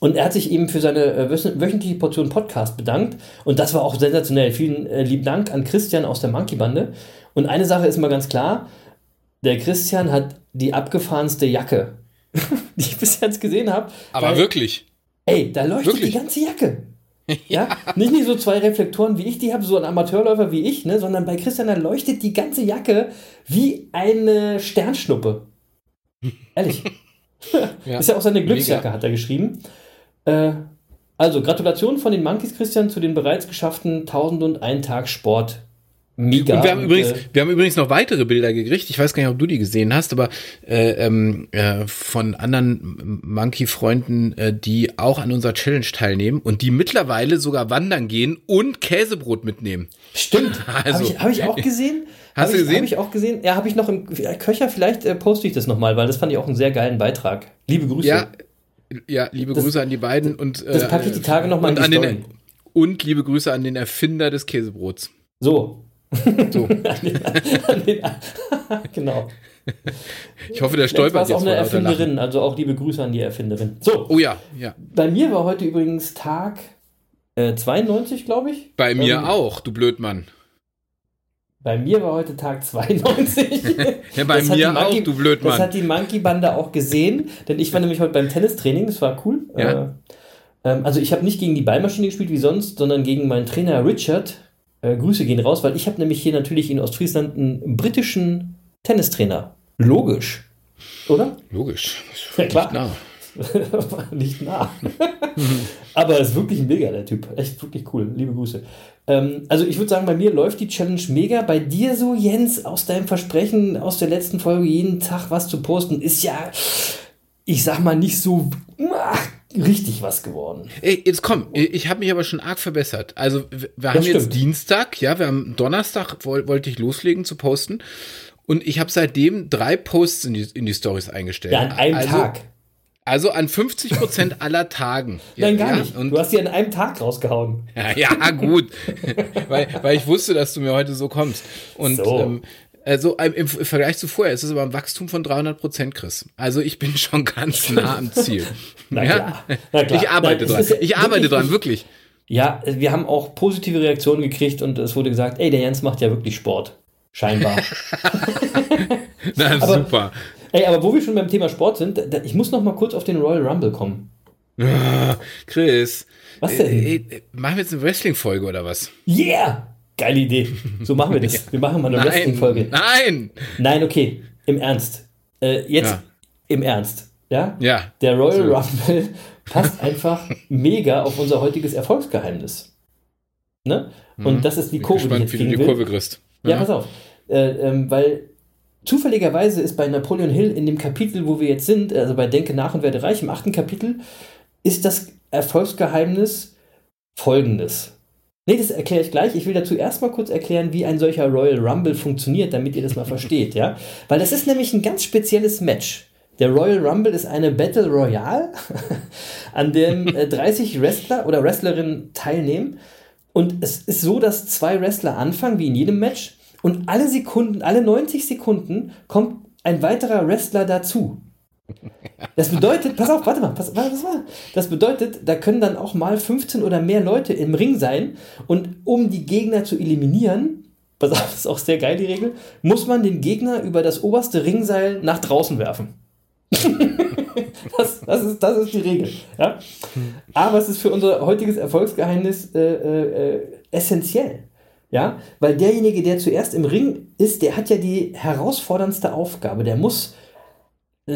und er hat sich eben für seine äh, wöch- wöchentliche Portion Podcast bedankt. Und das war auch sensationell. Vielen äh, lieben Dank an Christian aus der Monkey-Bande. Und eine Sache ist mal ganz klar: Der Christian hat die abgefahrenste Jacke, die ich bis jetzt gesehen habe. Aber weil- wirklich. Ey, da leuchtet Wirklich? die ganze Jacke. Ja, nicht nur so zwei Reflektoren wie ich die habe, so ein Amateurläufer wie ich, ne, sondern bei Christian da leuchtet die ganze Jacke wie eine Sternschnuppe. Ehrlich. Ja. Ist ja auch seine Glücksjacke, Mega. hat er geschrieben. Äh, also, Gratulation von den Monkeys, Christian, zu den bereits geschafften 1001 Tag Sport. Mega. Und wir haben, übrigens, äh, wir haben übrigens noch weitere Bilder gekriegt. Ich weiß gar nicht, ob du die gesehen hast, aber äh, ähm, äh, von anderen Monkey-Freunden, äh, die auch an unserer Challenge teilnehmen und die mittlerweile sogar wandern gehen und Käsebrot mitnehmen. Stimmt. Also- habe ich, hab ich auch gesehen. Hast Hab du ich, gesehen? Habe ich auch gesehen. Ja, habe ich noch im Köcher. Vielleicht äh, poste ich das nochmal, weil das fand ich auch einen sehr geilen Beitrag. Liebe Grüße. Ja, ja liebe Das- Grüße an die beiden und äh, das packe ich die Tage noch mal in die an Story. den und liebe Grüße an den Erfinder des Käsebrots. So. So. an den, an den, genau. Ich hoffe, der stolpert es auch jetzt eine. Erfinderin, also auch liebe Grüße an die Erfinderin. So, Oh ja, ja. bei mir war heute übrigens Tag äh, 92, glaube ich. Bei mir Ähm, auch, du Blödmann. Bei mir war heute Tag 92. Ja, bei Das mir die auch, Monkey- du Das Blödmann. hat die Monkey-Bande auch gesehen, denn ich war nämlich heute beim Tennistraining, das war cool. Ja. Äh, ähm, also ich habe nicht gegen die Ballmaschine gespielt wie sonst, sondern gegen meinen Trainer Richard. Äh, Grüße gehen raus, weil ich habe nämlich hier natürlich in Ostfriesland einen britischen Tennistrainer. Logisch. Oder? Logisch. Ja, klar. Na. nicht nah. Aber er ist wirklich mega, der Typ. Echt wirklich cool. Liebe Grüße. Ähm, also ich würde sagen, bei mir läuft die Challenge mega. Bei dir so, Jens, aus deinem Versprechen aus der letzten Folge jeden Tag was zu posten, ist ja, ich sag mal, nicht so ach, richtig was geworden. Ey, jetzt komm, ich habe mich aber schon arg verbessert. Also wir, wir haben stimmt. jetzt Dienstag, ja, wir haben Donnerstag woll, wollte ich loslegen zu posten und ich habe seitdem drei Posts in die, in die Stories eingestellt. Ja, an einem also, Tag. Also an 50 Prozent aller Tagen. Nein, gar ja, nicht. Und, du hast die an einem Tag rausgehauen. ja, ja, gut. weil, weil ich wusste, dass du mir heute so kommst. Und So. ähm, also im, im Vergleich zu vorher ist es aber ein Wachstum von 300 Prozent, Chris. Also ich bin schon ganz nah am Ziel. Na ja? klar. Na klar. Ich arbeite es dran. ja Ich arbeite wirklich- dran, wirklich. Ja, wir haben auch positive Reaktionen gekriegt und es wurde gesagt, ey, der Jens macht ja wirklich Sport. Scheinbar. Na, Aber- super. Ey, aber wo wir schon beim Thema Sport sind, da, ich muss noch mal kurz auf den Royal Rumble kommen. Ah, Chris. Was denn? Äh, äh, machen wir jetzt eine Wrestling-Folge oder was? Yeah! Geile Idee. So machen wir das. Wir machen mal eine Wrestling-Folge. nein. Nein, okay. Im Ernst. Äh, jetzt Ja. im Ernst. Ja? Ja. Der Royal So. Rumble passt einfach mega auf unser heutiges Erfolgsgeheimnis. Ne? Und das ist die Kurve, die ich gespannt, jetzt wie du die. Kurve kriegst. Ja, pass auf. Äh, ähm, weil zufälligerweise ist bei Napoleon Hill in dem Kapitel, wo wir jetzt sind, also bei Denke nach und werde reich, im achten Kapitel, ist das Erfolgsgeheimnis folgendes. Nee, das erkläre ich gleich. Ich will dazu erstmal kurz erklären, wie ein solcher Royal Rumble funktioniert, damit ihr das mal versteht, ja? Weil das ist nämlich ein ganz spezielles Match. Der Royal Rumble ist eine Battle Royale, an dem äh, 30 Wrestler oder Wrestlerinnen teilnehmen. Und es ist so, dass zwei Wrestler anfangen, wie in jedem Match, und alle Sekunden, alle 90 Sekunden kommt ein weiterer Wrestler dazu. Das bedeutet, pass auf, warte mal, pass, warte, pass mal. Das bedeutet, da können dann auch mal 15 oder mehr Leute im Ring sein und um die Gegner zu eliminieren, pass auf, das ist auch sehr geil die Regel, muss man den Gegner über das oberste Ringseil nach draußen werfen. das, das, ist, das ist die Regel. Ja? Aber es ist für unser heutiges Erfolgsgeheimnis äh, äh, essentiell. Ja, weil derjenige, der zuerst im Ring ist, der hat ja die herausforderndste Aufgabe. Der muss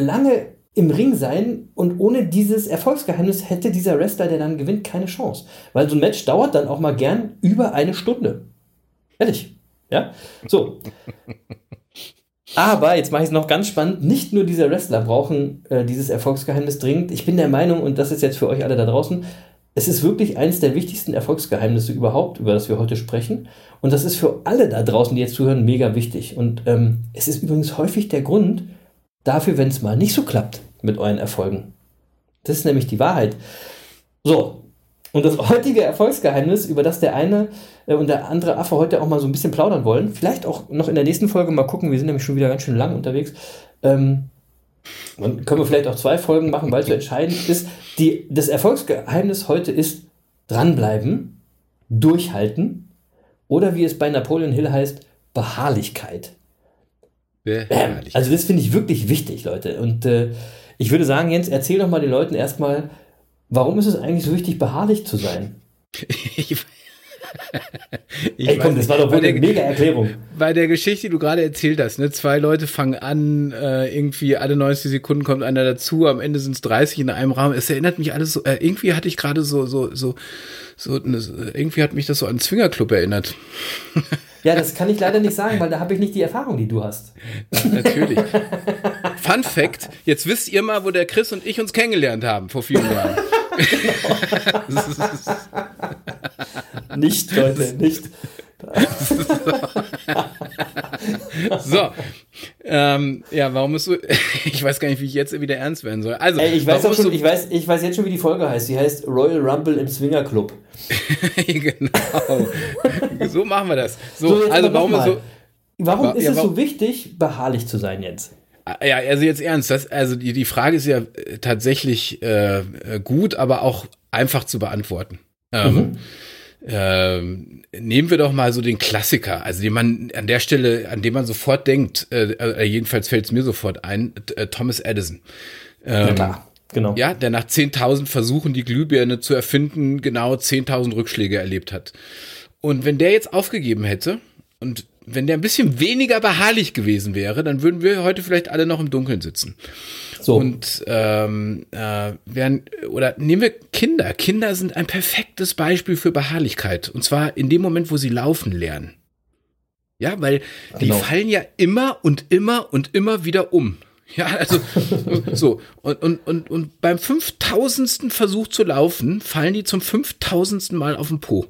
lange im Ring sein und ohne dieses Erfolgsgeheimnis hätte dieser Wrestler, der dann gewinnt, keine Chance. Weil so ein Match dauert dann auch mal gern über eine Stunde. Ehrlich. Ja? So. Aber, jetzt mache ich es noch ganz spannend, nicht nur diese Wrestler brauchen äh, dieses Erfolgsgeheimnis dringend. Ich bin der Meinung, und das ist jetzt für euch alle da draußen, es ist wirklich eines der wichtigsten Erfolgsgeheimnisse überhaupt, über das wir heute sprechen. Und das ist für alle da draußen, die jetzt zuhören, mega wichtig. Und ähm, es ist übrigens häufig der Grund dafür, wenn es mal nicht so klappt mit euren Erfolgen. Das ist nämlich die Wahrheit. So, und das heutige Erfolgsgeheimnis, über das der eine äh, und der andere Affe heute auch mal so ein bisschen plaudern wollen, vielleicht auch noch in der nächsten Folge mal gucken, wir sind nämlich schon wieder ganz schön lang unterwegs. Ähm, und können wir vielleicht auch zwei Folgen machen, weil es so entscheidend ist. Die, das Erfolgsgeheimnis heute ist dranbleiben, durchhalten oder wie es bei Napoleon Hill heißt, Beharrlichkeit. Beharrlichkeit. Also das finde ich wirklich wichtig, Leute. Und äh, ich würde sagen, Jens, erzähl doch mal den Leuten erstmal, Warum ist es eigentlich so wichtig, beharrlich zu sein? ich, ich Ey, komm, das war doch wohl eine mega Erklärung. Bei der Geschichte, die du gerade erzählt hast, ne, zwei Leute fangen an, äh, irgendwie alle 90 Sekunden kommt einer dazu, am Ende sind es 30 in einem Raum. Es erinnert mich alles so, äh, irgendwie hatte ich gerade so, so, so, so, ne, irgendwie hat mich das so an Zwingerclub erinnert. Ja, das kann ich leider nicht sagen, weil da habe ich nicht die Erfahrung, die du hast. Natürlich. Fun Fact: Jetzt wisst ihr mal, wo der Chris und ich uns kennengelernt haben vor vielen Jahren. nicht, Leute, nicht. so. Ähm, ja, warum ist so. ich weiß gar nicht, wie ich jetzt wieder ernst werden soll. Also, Ey, ich, weiß schon, ich, weiß, ich weiß jetzt schon, wie die Folge heißt. Sie heißt Royal Rumble im Swinger Club. genau. so machen wir das. So, so also, warum ist so. Warum ist ja, es so wichtig, beharrlich zu sein jetzt? Ah, ja, also jetzt ernst, das, also die, die Frage ist ja äh, tatsächlich äh, gut, aber auch einfach zu beantworten. Ähm, mhm. Ähm, nehmen wir doch mal so den Klassiker, also den man an der Stelle, an dem man sofort denkt, äh, äh, jedenfalls fällt es mir sofort ein, äh, Thomas Edison. Ähm, ja, klar. Genau. Ja, der nach 10.000 Versuchen, die Glühbirne zu erfinden, genau 10.000 Rückschläge erlebt hat. Und wenn der jetzt aufgegeben hätte und wenn der ein bisschen weniger beharrlich gewesen wäre, dann würden wir heute vielleicht alle noch im Dunkeln sitzen. So. Und ähm, äh, werden, oder nehmen wir Kinder. Kinder sind ein perfektes Beispiel für Beharrlichkeit. Und zwar in dem Moment, wo sie laufen lernen. Ja, weil die genau. fallen ja immer und immer und immer wieder um. Ja, also so. Und, und, und, und beim 5000. Versuch zu laufen, fallen die zum 5000. Mal auf den Po.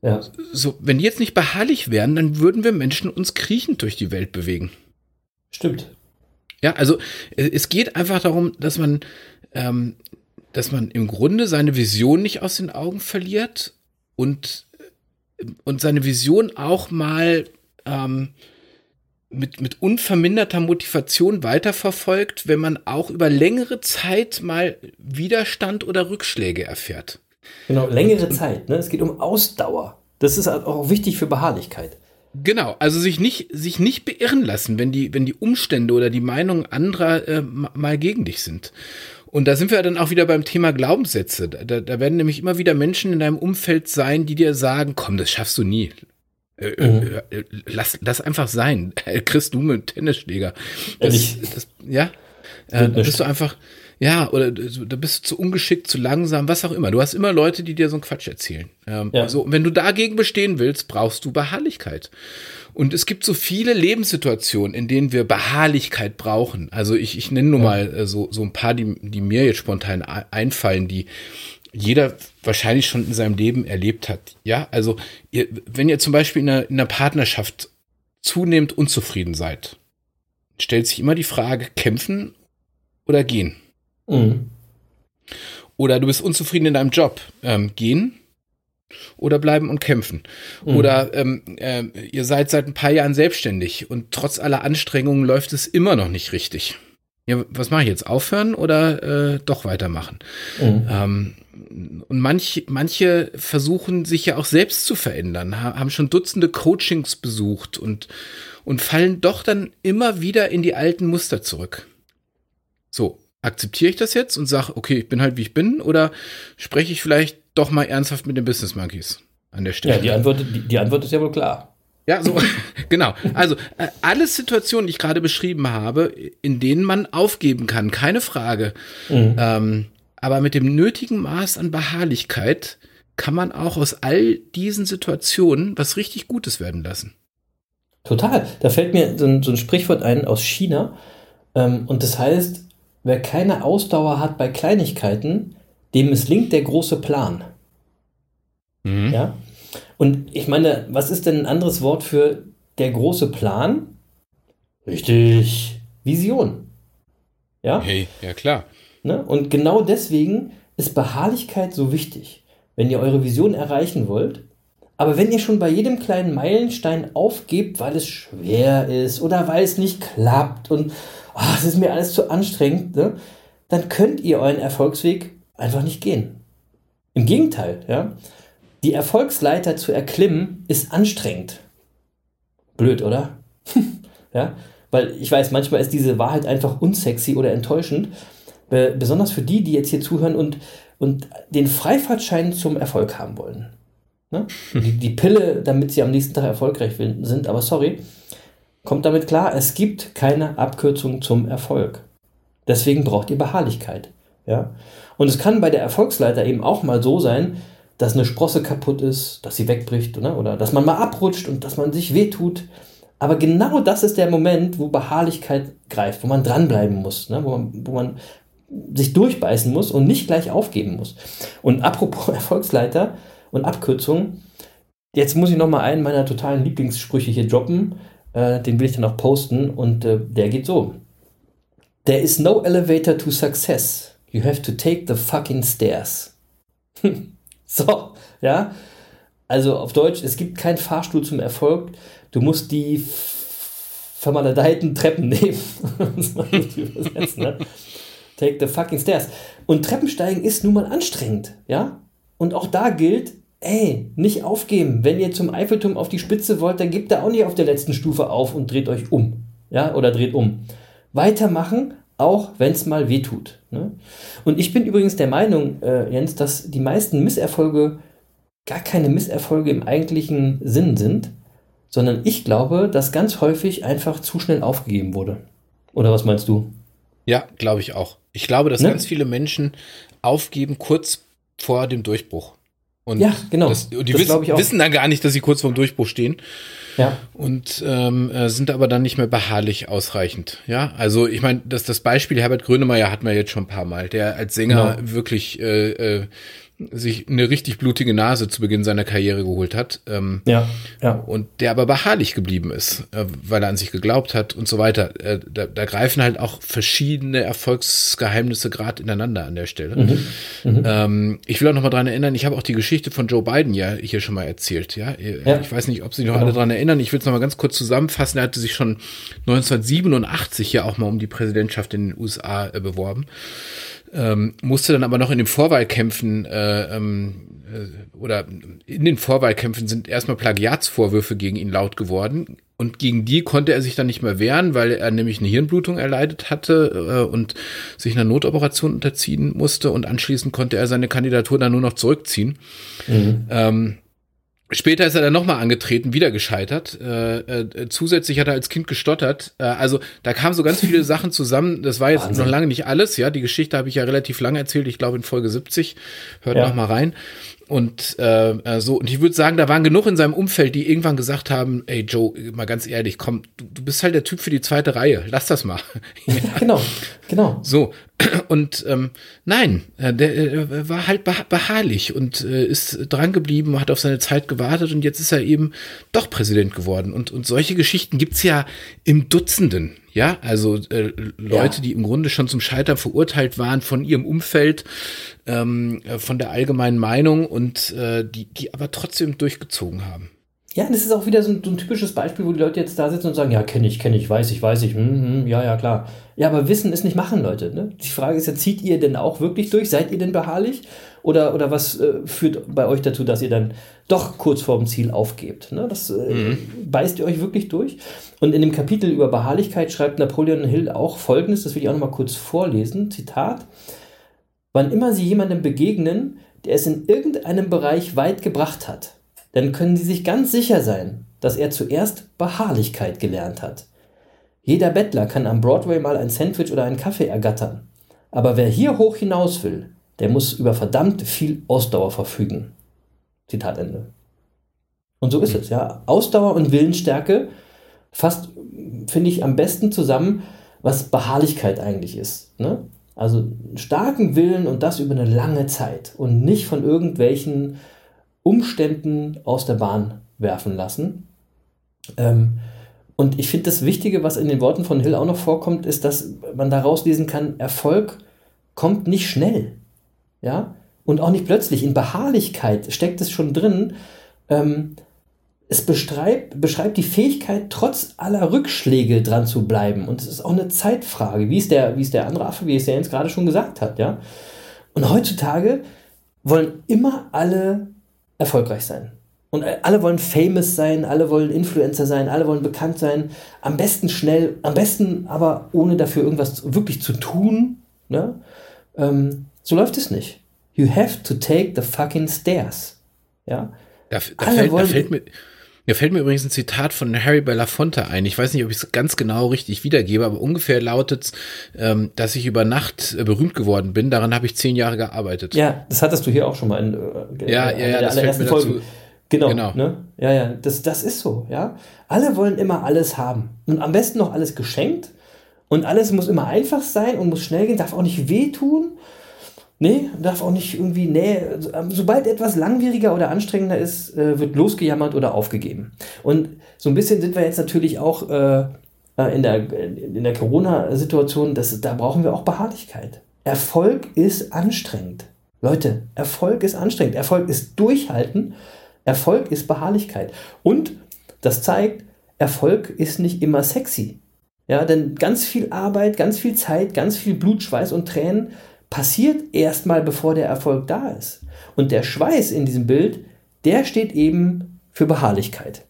Ja. So, wenn die jetzt nicht beharrlich wären, dann würden wir Menschen uns kriechend durch die Welt bewegen. Stimmt. Ja, also es geht einfach darum, dass man, ähm, dass man im Grunde seine Vision nicht aus den Augen verliert und, und seine Vision auch mal ähm, mit, mit unverminderter Motivation weiterverfolgt, wenn man auch über längere Zeit mal Widerstand oder Rückschläge erfährt. Genau, längere Zeit. Ne? Es geht um Ausdauer. Das ist auch wichtig für Beharrlichkeit. Genau, also sich nicht, sich nicht beirren lassen, wenn die, wenn die Umstände oder die Meinungen anderer äh, mal gegen dich sind. Und da sind wir dann auch wieder beim Thema Glaubenssätze. Da, da werden nämlich immer wieder Menschen in deinem Umfeld sein, die dir sagen, komm, das schaffst du nie. Äh, äh mhm. äh, lass, lass einfach sein. Kriegst du mit Tennisschläger. Das, das, ja, äh, bist du einfach, ja, oder da bist du zu ungeschickt, zu langsam, was auch immer. Du hast immer Leute, die dir so einen Quatsch erzählen. Ähm, ja. Also, wenn du dagegen bestehen willst, brauchst du Beharrlichkeit. Und es gibt so viele Lebenssituationen, in denen wir Beharrlichkeit brauchen. Also ich, ich nenne nur ja. mal äh, so, so ein paar, die, die mir jetzt spontan einfallen, die jeder wahrscheinlich schon in seinem Leben erlebt hat. Ja, also ihr, wenn ihr zum Beispiel in einer, in einer Partnerschaft zunehmend unzufrieden seid, stellt sich immer die Frage, kämpfen oder gehen. Mhm. Oder du bist unzufrieden in deinem Job. Ähm, gehen oder bleiben und kämpfen. Mhm. Oder ähm, äh, ihr seid seit ein paar Jahren selbstständig und trotz aller Anstrengungen läuft es immer noch nicht richtig. Ja, was mache ich jetzt? Aufhören oder äh, doch weitermachen? Mhm. Ähm, und manch, manche versuchen sich ja auch selbst zu verändern, ha- haben schon Dutzende Coachings besucht und, und fallen doch dann immer wieder in die alten Muster zurück. So, akzeptiere ich das jetzt und sage, okay, ich bin halt wie ich bin, oder spreche ich vielleicht doch mal ernsthaft mit den Business Monkeys an der Stelle? Ja, die Antwort, die, die Antwort ist ja wohl klar. Ja, so, genau. Also, äh, alle Situationen, die ich gerade beschrieben habe, in denen man aufgeben kann, keine Frage. Ähm, aber mit dem nötigen Maß an Beharrlichkeit kann man auch aus all diesen Situationen was richtig Gutes werden lassen. Total. Da fällt mir so ein, so ein Sprichwort ein aus China. Ähm, und das heißt, wer keine Ausdauer hat bei Kleinigkeiten, dem misslingt der große Plan. Ja. Und ich meine, was ist denn ein anderes Wort für der große Plan? Richtig. Vision. Ja. Hey, ja klar. Ne? Und genau deswegen ist Beharrlichkeit so wichtig, wenn ihr eure Vision erreichen wollt. Aber wenn ihr schon bei jedem kleinen Meilenstein aufgebt, weil es schwer ist oder weil es nicht klappt und oh, es ist mir alles zu anstrengend, ne? dann könnt ihr euren Erfolgsweg einfach nicht gehen. Im Gegenteil, ja. Die Erfolgsleiter zu erklimmen ist anstrengend. Blöd, oder? ja, weil ich weiß, manchmal ist diese Wahrheit einfach unsexy oder enttäuschend. Be besonders für die, die jetzt hier zuhören und, und den Freifahrtschein zum Erfolg haben wollen. Ne? Die, die Pille, damit sie am nächsten Tag erfolgreich sind, aber sorry, kommt damit klar, es gibt keine Abkürzung zum Erfolg. Deswegen braucht ihr Beharrlichkeit. Ja? Und es kann bei der Erfolgsleiter eben auch mal so sein, dass eine Sprosse kaputt ist, dass sie wegbricht oder, oder dass man mal abrutscht und dass man sich wehtut. Aber genau das ist der Moment, wo Beharrlichkeit greift, wo man dranbleiben muss, ne? wo, man, wo man sich durchbeißen muss und nicht gleich aufgeben muss. Und apropos Erfolgsleiter und Abkürzung, jetzt muss ich noch mal einen meiner totalen Lieblingssprüche hier droppen. Äh, den will ich dann auch posten und äh, der geht so. There is no elevator to success. You have to take the fucking stairs. so, ja. Also auf Deutsch, es gibt keinen Fahrstuhl zum Erfolg. Du musst die vermaledeiten Treppen nehmen. das ne? Take the fucking stairs. Und Treppensteigen ist nun mal anstrengend, ja? Und auch da gilt, ey, nicht aufgeben. Wenn ihr zum Eiffelturm auf die Spitze wollt, dann gebt da auch nicht auf der letzten Stufe auf und dreht euch um. Ja, oder dreht um. Weitermachen, auch wenn es mal weh tut. Ne? Und ich bin übrigens der Meinung, äh, Jens, dass die meisten Misserfolge gar keine Misserfolge im eigentlichen Sinn sind, sondern ich glaube, dass ganz häufig einfach zu schnell aufgegeben wurde. Oder was meinst du? Ja, glaube ich auch. Ich glaube, dass Ne? ganz viele Menschen aufgeben kurz vor dem Durchbruch. Und Ja, genau. Das, und die Das wissen, glaube ich auch. wissen dann gar nicht, dass sie kurz vorm Durchbruch stehen Ja, und ähm, äh, sind aber dann nicht mehr beharrlich ausreichend. Ja, also ich meine, das, das Beispiel Herbert Grönemeyer hatten wir jetzt schon ein paar Mal, der als Sänger Genau. wirklich äh, äh, sich eine richtig blutige Nase zu Beginn seiner Karriere geholt hat. Ähm, ja, ja. und der aber beharrlich geblieben ist, äh, weil er an sich geglaubt hat und so weiter. Äh, da, da greifen halt auch verschiedene Erfolgsgeheimnisse gerade ineinander an der Stelle. Ähm, ich will auch noch mal dran erinnern, ich habe auch die Geschichte von Joe Biden ja hier schon mal erzählt. Ja, Äh, Ja. ich weiß nicht, ob Sie noch alle dran erinnern. Ich will es noch mal ganz kurz zusammenfassen. Er hatte sich schon 1987 ja auch mal um die Präsidentschaft in den USA äh, beworben ähm, musste dann aber noch in den Vorwahlkämpfen äh, ähm, äh, oder in den Vorwahlkämpfen sind erstmal Plagiatsvorwürfe gegen ihn laut geworden. Und gegen die konnte er sich dann nicht mehr wehren, weil er nämlich eine Hirnblutung erleidet hatte äh, und sich einer Notoperation unterziehen musste. Und anschließend konnte er seine Kandidatur dann nur noch zurückziehen. Ähm, Später ist er dann nochmal angetreten, wieder gescheitert. Äh, äh, zusätzlich hat er als Kind gestottert. Äh, also da kamen so ganz viele Sachen zusammen. Das war jetzt Wahnsinn. noch lange nicht alles. Ja, die Geschichte habe ich ja relativ lange erzählt. Ich glaube in Folge 70. Hört Ja. noch mal rein. Und äh, äh, so, und ich würde sagen, da waren genug in seinem Umfeld, die irgendwann gesagt haben, ey Joe, mal ganz ehrlich, komm, du, du bist halt der Typ für die zweite Reihe, lass das mal. Ja, genau, genau. So, und ähm, nein, äh, der äh, war halt beha beharrlich und äh, ist dran geblieben, hat auf seine Zeit gewartet und jetzt ist er eben doch Präsident geworden. Und, und solche Geschichten gibt's ja im Dutzenden. Ja, also äh, Leute, Ja. die im Grunde schon zum Scheitern verurteilt waren von ihrem Umfeld, ähm, äh, von der allgemeinen Meinung und äh, die, die aber trotzdem durchgezogen haben. Ja, das ist auch wieder so ein, so ein, typisches Beispiel, wo die Leute jetzt da sitzen und sagen, ja, kenne ich, kenne ich, weiß ich, weiß ich, hm, hm, ja, ja, klar. Ja, aber Wissen ist nicht machen, Leute. Ne? Die Frage ist ja, zieht ihr denn auch wirklich durch? Seid ihr denn beharrlich? Oder, oder was äh, führt bei euch dazu, dass ihr dann doch kurz vorm Ziel aufgebt? Ne? Das äh, mhm. beißt ihr euch wirklich durch? Und in dem Kapitel über Beharrlichkeit schreibt Napoleon Hill auch Folgendes, das will ich auch nochmal kurz vorlesen, Zitat. Wann immer Sie jemandem begegnen, der es in irgendeinem Bereich weit gebracht hat, dann können Sie sich ganz sicher sein, dass er zuerst Beharrlichkeit gelernt hat. Jeder Bettler kann am Broadway mal ein Sandwich oder einen Kaffee ergattern. Aber wer hier hoch hinaus will, der muss über verdammt viel Ausdauer verfügen. Zitat Ende. Und so ist es, ja. Ausdauer und Willensstärke fasst, finde ich, am besten zusammen, was Beharrlichkeit eigentlich ist. Ne? Also starken Willen und das über eine lange Zeit und nicht von irgendwelchen Umständen aus der Bahn werfen lassen. Ähm, und ich finde das Wichtige, was in den Worten von Hill auch noch vorkommt, ist, dass man daraus lesen kann, Erfolg kommt nicht schnell. Ja? Und auch nicht plötzlich. In Beharrlichkeit steckt es schon drin. Ähm, es beschreibt, beschreibt die Fähigkeit, trotz aller Rückschläge dran zu bleiben. Und es ist auch eine Zeitfrage, wie es der, wie es der andere Affe, wie es der Jens gerade schon gesagt hat. Ja? Und heutzutage wollen immer alle erfolgreich sein. Und alle wollen famous sein, alle wollen Influencer sein, alle wollen bekannt sein. Am besten schnell, am besten aber ohne dafür irgendwas wirklich zu tun. Ne? Ähm, so läuft es nicht. You have to take the fucking stairs. Ja? Da, da, fällt, da fällt, mir, mir fällt mir übrigens ein Zitat von Harry Belafonte ein. Ich weiß nicht, ob ich es ganz genau richtig wiedergebe, aber ungefähr lautet es, ähm, dass ich über Nacht äh, berühmt geworden bin. Daran habe ich zehn Jahre gearbeitet. Ja, das hattest du hier auch schon mal in, äh, ja, ja, ja, der allerersten Folge. Genau, genau. Ne? Ja, ja, das, das ist so, ja. Alle wollen immer alles haben. Und am besten noch alles geschenkt. Und alles muss immer einfach sein und muss schnell gehen, darf auch nicht wehtun. Nee, darf auch nicht irgendwie, nee, sobald etwas langwieriger oder anstrengender ist, äh, wird losgejammert oder aufgegeben. Und so ein bisschen sind wir jetzt natürlich auch äh, äh in der, in der Corona-Situation, da brauchen wir auch Beharrlichkeit. Erfolg ist anstrengend. Leute, Erfolg ist anstrengend. Erfolg ist Durchhalten. Erfolg ist Beharrlichkeit. Und das zeigt, Erfolg ist nicht immer sexy. Ja, denn ganz viel Arbeit, ganz viel Zeit, ganz viel Blut, Schweiß und Tränen passiert erstmal, bevor der Erfolg da ist. Und der Schweiß in diesem Bild, der steht eben für Beharrlichkeit.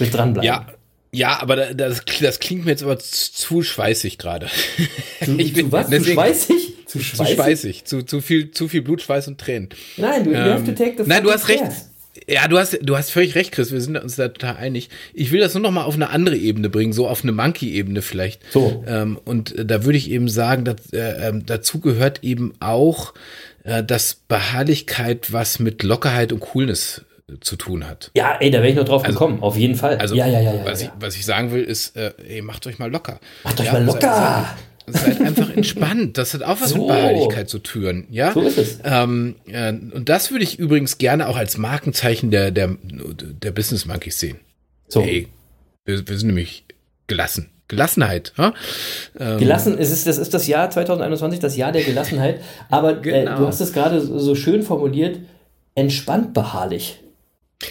Mit dranbleiben. Ja. Ja, aber das, das klingt mir jetzt aber zu schweißig gerade. Zu, zu was? Zu schweißig? Zu schweißig? Zu, schweißig. Zu, zu, viel, zu viel Blut, Schweiß und Tränen. Nein, du, ähm, have to take the Nein, du hast recht. Ja, du hast, du hast völlig recht, Chris. Wir sind uns da total einig. Ich will das nur noch mal auf eine andere Ebene bringen, so auf eine Monkey-Ebene vielleicht. So. Ähm, und äh, da würde ich eben sagen, dass, äh, ähm, dazu gehört eben auch, äh, dass Beharrlichkeit was mit Lockerheit und Coolness äh, zu tun hat. Ja, ey, da wäre ich noch drauf also, gekommen, auf jeden Fall. Also, ja, ja, ja, ja, was, ja. Ich, was ich sagen will, ist, äh, ey, macht euch mal locker. Macht euch mal locker. Seid einfach entspannt. Das hat auch was so. mit Beharrlichkeit zu tun. Ja? So ist es. Ähm, äh, und das würde ich übrigens gerne auch als Markenzeichen der, der, der Business Monkeys sehen. So. Hey, wir, wir sind nämlich gelassen. Gelassenheit. Ja? Ähm, Gelassen, es ist, das ist das Jahr 2021, das Jahr der Gelassenheit. Aber genau. äh, du hast es gerade so schön formuliert, entspannt beharrlich.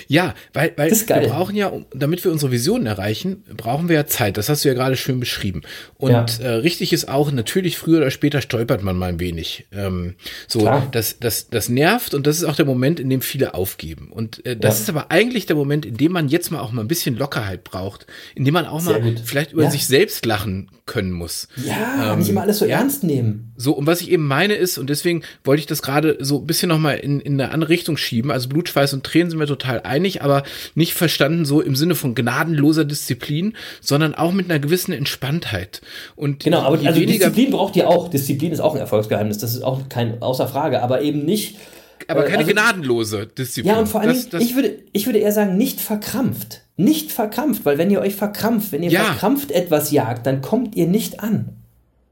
Ja, weil, weil wir brauchen ja, damit wir unsere Visionen erreichen, brauchen wir ja Zeit. Das hast du ja gerade schön beschrieben. Und ja. äh, richtig ist auch, natürlich früher oder später stolpert man mal ein wenig. Ähm, so, das, das, das nervt und das ist auch der Moment, in dem viele aufgeben. Und äh, das ja. ist aber eigentlich der Moment, in dem man jetzt mal auch mal ein bisschen Lockerheit braucht, in dem man auch Sehr mal gut. vielleicht über ja. sich selbst lachen können muss. Ja, ähm, nicht immer alles so ernst nehmen. So, und was ich eben meine ist, und deswegen wollte ich das gerade so ein bisschen nochmal in, in eine andere Richtung schieben. Also Blut, Schweiß und Tränen sind wir total total einig, aber nicht verstanden so im Sinne von gnadenloser Disziplin, sondern auch mit einer gewissen Entspanntheit. Und genau, aber also Disziplin braucht ihr auch. Disziplin ist auch ein Erfolgsgeheimnis, das ist auch kein außer Frage, aber eben nicht. Aber äh, keine also, gnadenlose Disziplin. Ja, und vor allem, das, das ich, würde, ich würde eher sagen, nicht verkrampft. Nicht verkrampft, weil wenn ihr euch verkrampft, wenn ihr ja. verkrampft etwas jagt, dann kommt ihr nicht an.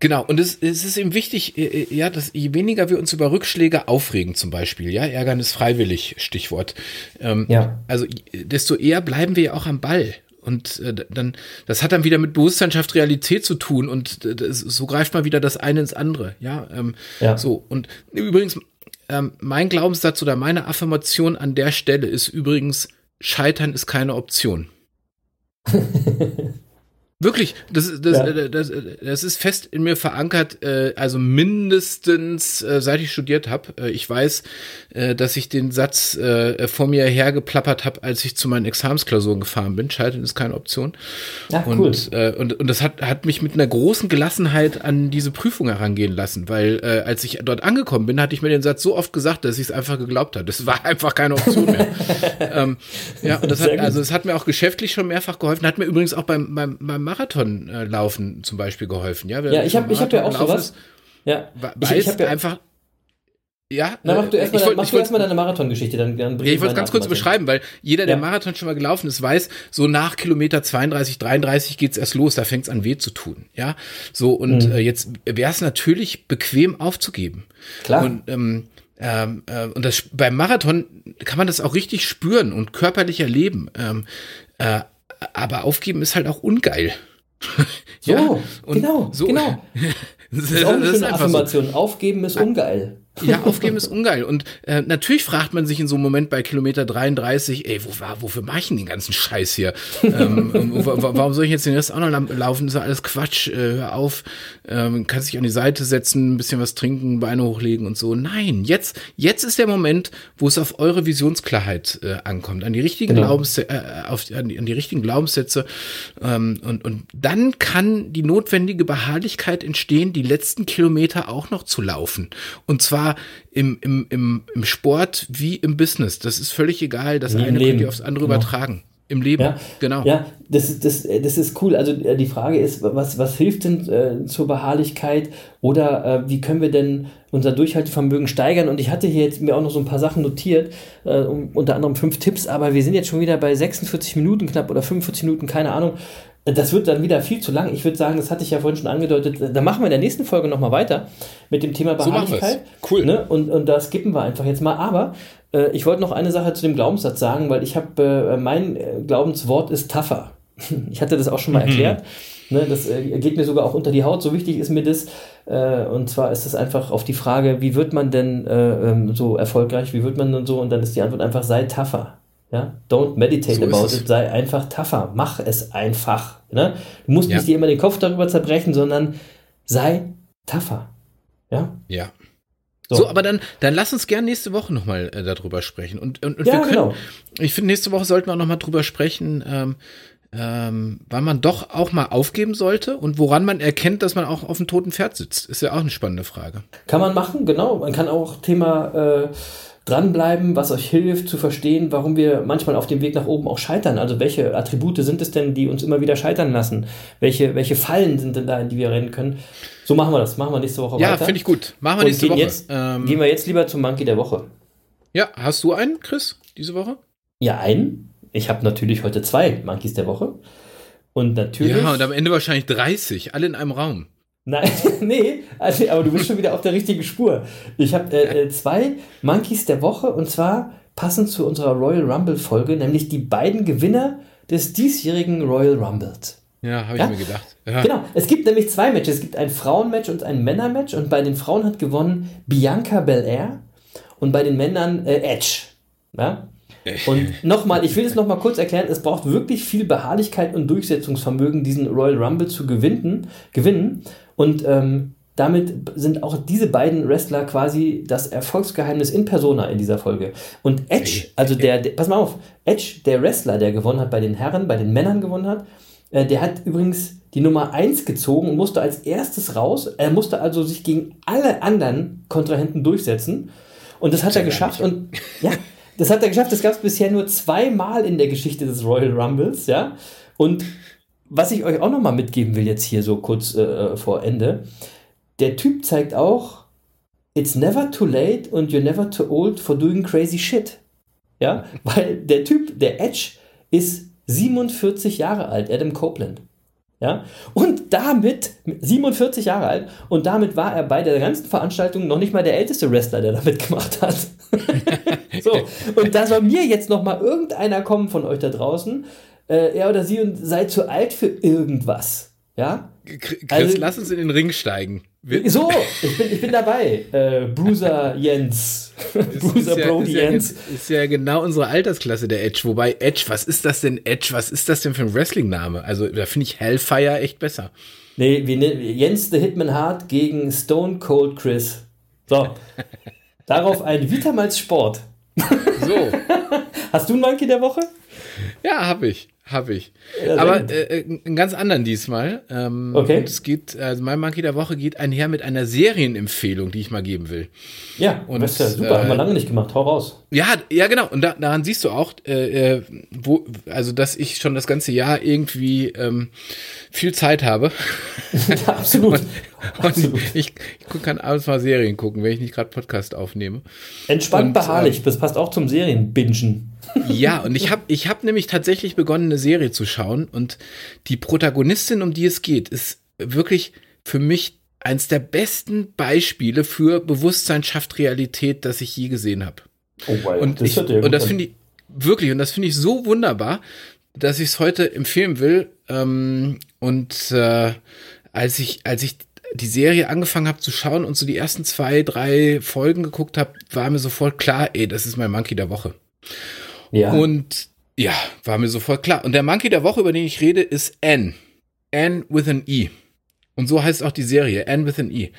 Genau, und es, es ist eben wichtig, äh, äh, ja, dass je weniger wir uns über Rückschläge aufregen, zum Beispiel, ja, Ärgernis freiwillig, Stichwort. Ähm, ja. Also desto eher bleiben wir ja auch am Ball. Und äh, dann, das hat dann wieder mit Bewusstseinschaft Realität zu tun und äh, das, so greift mal wieder das eine ins andere. Ja, ähm, ja. so. Und übrigens, ähm, mein Glaubenssatz oder meine Affirmation an der Stelle ist übrigens, Scheitern ist keine Option. Wirklich, das, das, Ja. äh, das, das ist fest in mir verankert, äh, also mindestens äh, seit ich studiert habe. Ich weiß, dass ich den Satz vor mir hergeplappert habe, als ich zu meinen Examensklausuren gefahren bin. Scheitern ist keine Option. Ach, cool. Und, äh, und, und das hat, hat mich mit einer großen Gelassenheit an diese Prüfung herangehen lassen, weil als ich dort angekommen bin, hatte ich mir den Satz so oft gesagt, dass ich es einfach geglaubt habe. Das war einfach keine Option mehr. ähm, ja, und das Sehr hat, gut. also es hat mir auch geschäftlich schon mehrfach geholfen. Hat mir übrigens auch beim, beim, beim Marathonlaufen zum Beispiel geholfen. Ja, Ja, ich habe ich hab ja auch Marathon sowas. Ja, ist, we- ich, ich habe ja einfach. Ja, Na, mach du äh, erstmal ich wollt- mach ich du wollt- erst mal deine Marathongeschichte, dann, dann ja, ich wollte es ganz kurz beschreiben, weil jeder, der Ja. Marathon schon mal gelaufen ist, weiß, so nach Kilometer 32, 33 geht's erst los, da fängt's an weh zu tun. Ja, so und Mhm. äh, jetzt wäre es natürlich bequem aufzugeben. Klar. Und, ähm, ähm, äh, und das beim Marathon kann man das auch richtig spüren und körperlich erleben. Ähm, äh, aber aufgeben ist halt auch ungeil. So, und genau, so- genau. Das, Das ist auch eine schöne einfach so. Affirmation. Aufgeben ist ungeil. Ja, aufgeben ist ungeil. Und äh, natürlich fragt man sich in so einem Moment bei Kilometer 33, ey, wo, war, wofür mache ich denn den ganzen Scheiß hier? ähm, wa- warum soll ich jetzt den Rest auch noch laufen? Das ist ja alles Quatsch. Äh, hör auf, ähm, kannst dich an die Seite setzen, ein bisschen was trinken, Beine hochlegen und so. Nein, jetzt, jetzt ist der Moment, wo es auf eure Visionsklarheit äh, ankommt, an die richtigen Genau. Glaubenssätze, äh, auf, an, die, an die richtigen Glaubenssätze. Ähm, und, und dann kann die notwendige Beharrlichkeit entstehen, die letzten Kilometer auch noch zu laufen. Und zwar im, im, im, im Sport wie im Business. Das ist völlig egal. Das Wie eine könnt ihr aufs andere Genau. übertragen. Im Leben, Ja, genau. Ja, das, ist- das, das ist cool. Also äh, die Frage ist, was, was hilft denn äh, zur Beharrlichkeit oder äh, wie können wir denn unser Durchhaltevermögen steigern? Und ich hatte hier jetzt mir auch noch so ein paar Sachen notiert, äh, um, unter anderem fünf Tipps, aber wir sind jetzt schon wieder bei 46 Minuten knapp oder 45 Minuten, keine Ahnung. Das wird dann wieder viel zu lang. Ich würde sagen, das hatte ich ja vorhin schon angedeutet. Da machen wir in der nächsten Folge nochmal weiter mit dem Thema So. Beharrlichkeit. Cool. Ne? Und, und da skippen wir einfach jetzt mal. Aber äh, ich wollte noch eine Sache zu dem Glaubenssatz sagen, weil ich habe, äh, mein äh, Glaubenswort ist tougher. Ich hatte das auch schon mal Mhm. erklärt. Ne, das äh, geht mir sogar auch unter die Haut, so wichtig ist mir das. Äh, und zwar ist es einfach auf die Frage, wie wird man denn äh, ähm, so erfolgreich, wie wird man denn so? Und dann ist die Antwort einfach, sei tougher. Ja? Don't meditate So about it, sei einfach tougher. Mach es einfach. Ne? Du musst Ja. nicht dir immer den Kopf darüber zerbrechen, sondern sei tougher. Ja? Ja. So. So, aber dann, dann lass uns gern nächste Woche nochmal äh, darüber sprechen. Und, und, und Ja, wir können, genau. ich finde, nächste Woche sollten wir auch nochmal drüber sprechen, ähm, ähm, wann man doch auch mal aufgeben sollte und woran man erkennt, dass man auch auf dem toten Pferd sitzt. Ist ja auch eine spannende Frage. Kann man machen, genau. Man kann auch Thema äh, dranbleiben, was euch hilft zu verstehen, warum wir manchmal auf dem Weg nach oben auch scheitern. Also welche Attribute sind es denn, die uns immer wieder scheitern lassen? Welche, welche Fallen sind denn da, in die wir rennen können? So machen wir das. Machen wir nächste Woche Ja, weiter. finde ich gut. Machen wir nächste Woche. jetzt, ähm, gehen wir jetzt lieber zum Monkey der Woche. ja, hast du einen, Chris, diese Woche? Ja, einen. Ich habe natürlich heute zwei Monkeys der Woche. Und natürlich. Ja, und am Ende wahrscheinlich 30, alle in einem Raum. Nein, nee, also, aber du bist schon wieder auf der richtigen Spur. Ich habe äh, äh, zwei Monkeys der Woche und zwar passend zu unserer Royal Rumble Folge, nämlich die beiden Gewinner des diesjährigen Royal Rumbles. Ja, habe ich Ja? mir gedacht. Ja. Genau, es gibt nämlich zwei Matches. Es gibt ein Frauenmatch und ein Männermatch und bei den Frauen hat gewonnen Bianca Belair und bei den Männern äh, Edge. Ja? Und nochmal, ich will es nochmal kurz erklären, es braucht wirklich viel Beharrlichkeit und Durchsetzungsvermögen, diesen Royal Rumble zu gewinnen. gewinnen. Und ähm, damit sind auch diese beiden Wrestler quasi das Erfolgsgeheimnis in Persona in dieser Folge. Und Edge, also der, der, pass mal auf, Edge, der Wrestler, der gewonnen hat bei den Herren, bei den Männern gewonnen hat, äh, der hat übrigens die Nummer 1 gezogen und musste als erstes raus. Er musste also sich gegen alle anderen Kontrahenten durchsetzen. Und das hat er geschafft. Und ja, das hat er geschafft. Das gab es bisher nur zweimal in der Geschichte des Royal Rumbles, ja. Und was ich euch auch nochmal mitgeben will, jetzt hier so kurz äh, vor Ende, der Typ zeigt auch, it's never too late and you're never too old for doing crazy shit. Ja, weil der Typ, der Edge, ist 47 Jahre alt, Adam Copeland. Ja, und damit, 47 Jahre alt, und damit war er bei der ganzen Veranstaltung noch nicht mal der älteste Wrestler, der da mitgemacht hat. so, und da soll mir jetzt noch mal irgendeiner kommen von euch da draußen, äh, er oder sie, und sei zu alt für irgendwas. Ja? Chris, Also- lass uns in den Ring steigen. Wir, So, ich bin, ich bin dabei. Äh, Bruiser Jens. Bruiser ja, Brody ist, ja, Jens. ist ja genau unsere Altersklasse, der Edge. Wobei Edge, was ist das denn Edge? Was ist das denn für ein Wrestling-Name? Also da finde ich Hellfire echt besser. Nee, wir nennen Jens the Hitman Hart gegen Stone Cold Chris. So. Darauf ein Vitamals Sport. So, Hast du einen Monkey der Woche? ja, habe ich. Habe ich. Ja, Aber äh, äh, einen ganz anderen diesmal. Ähm, Okay. Und es geht, also mein Monkey der Woche geht einher mit einer Serienempfehlung, die ich mal geben will. Ja, Und, das ist ja super. Haben wir äh, lange nicht gemacht. Hau raus. Ja, ja, genau. Und da, daran siehst du auch, äh, äh, wo, also dass ich schon das ganze Jahr irgendwie ähm, viel Zeit habe. Ja, absolut. Und absolut. ich, ich kann abends mal Serien gucken, wenn ich nicht gerade Podcast aufnehme. Entspannt und, beharrlich. Das passt auch zum Serienbingen. Ja, und ich habe ich hab nämlich tatsächlich begonnen, eine Serie zu schauen. Und die Protagonistin, um die es geht, ist wirklich für mich eins der besten Beispiele für Bewusstsein schafft Realität, das ich je gesehen habe. Oh, wow. Und, ich, hört ja und das finde ich wirklich, und das finde ich so wunderbar, dass ich es heute empfehlen will. Ähm, und äh, als ich, als ich die Serie angefangen habe zu schauen und so die ersten zwei, drei Folgen geguckt habe, war mir sofort klar, ey, das ist mein Monkey der Woche. Ja. Und ja, war mir sofort klar. Und der Monkey der Woche, über den ich rede, ist Anne. Anne with an E. Und so heißt auch die Serie, Anne with an E.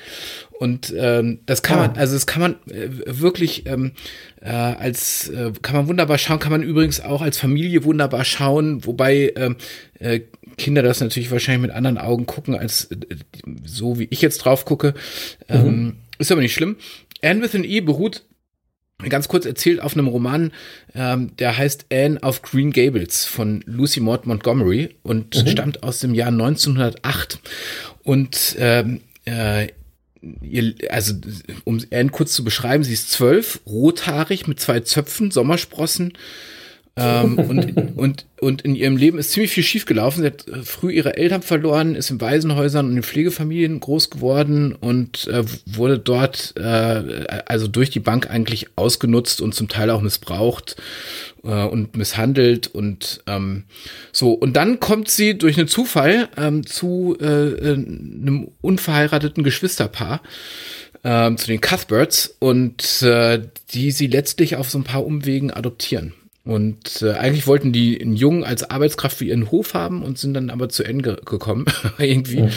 Und ähm, das kann Ah. man, also das kann man äh, wirklich ähm, äh, als, äh, kann man wunderbar schauen, kann man übrigens auch als Familie wunderbar schauen, wobei ähm, äh, Kinder das natürlich wahrscheinlich mit anderen Augen gucken, als äh, so wie ich jetzt drauf gucke. Ähm, Ist aber nicht schlimm. Anne with an E beruht ganz kurz erzählt auf einem Roman, ähm, der heißt Anne auf Green Gables von Lucy Maud Montgomery und stammt aus dem Jahr 1908. Und ähm, äh, ihr, also um Anne kurz zu beschreiben, sie ist zwölf, rothaarig mit zwei Zöpfen, Sommersprossen. Ähm, und, und, und in ihrem Leben ist ziemlich viel schiefgelaufen. Sie hat äh, früh ihre Eltern verloren, ist in Waisenhäusern und in Pflegefamilien groß geworden und äh, wurde dort äh, also durch die Bank eigentlich ausgenutzt und zum Teil auch missbraucht äh, und misshandelt und ähm, so. Und dann kommt sie durch einen Zufall ähm, zu äh, äh, einem unverheirateten Geschwisterpaar ähm, zu den Cuthberts und äh, die sie letztlich auf so ein paar Umwegen adoptieren. Und äh, eigentlich wollten die einen Jungen als Arbeitskraft für ihren Hof haben und sind dann aber zu Ende gekommen, irgendwie.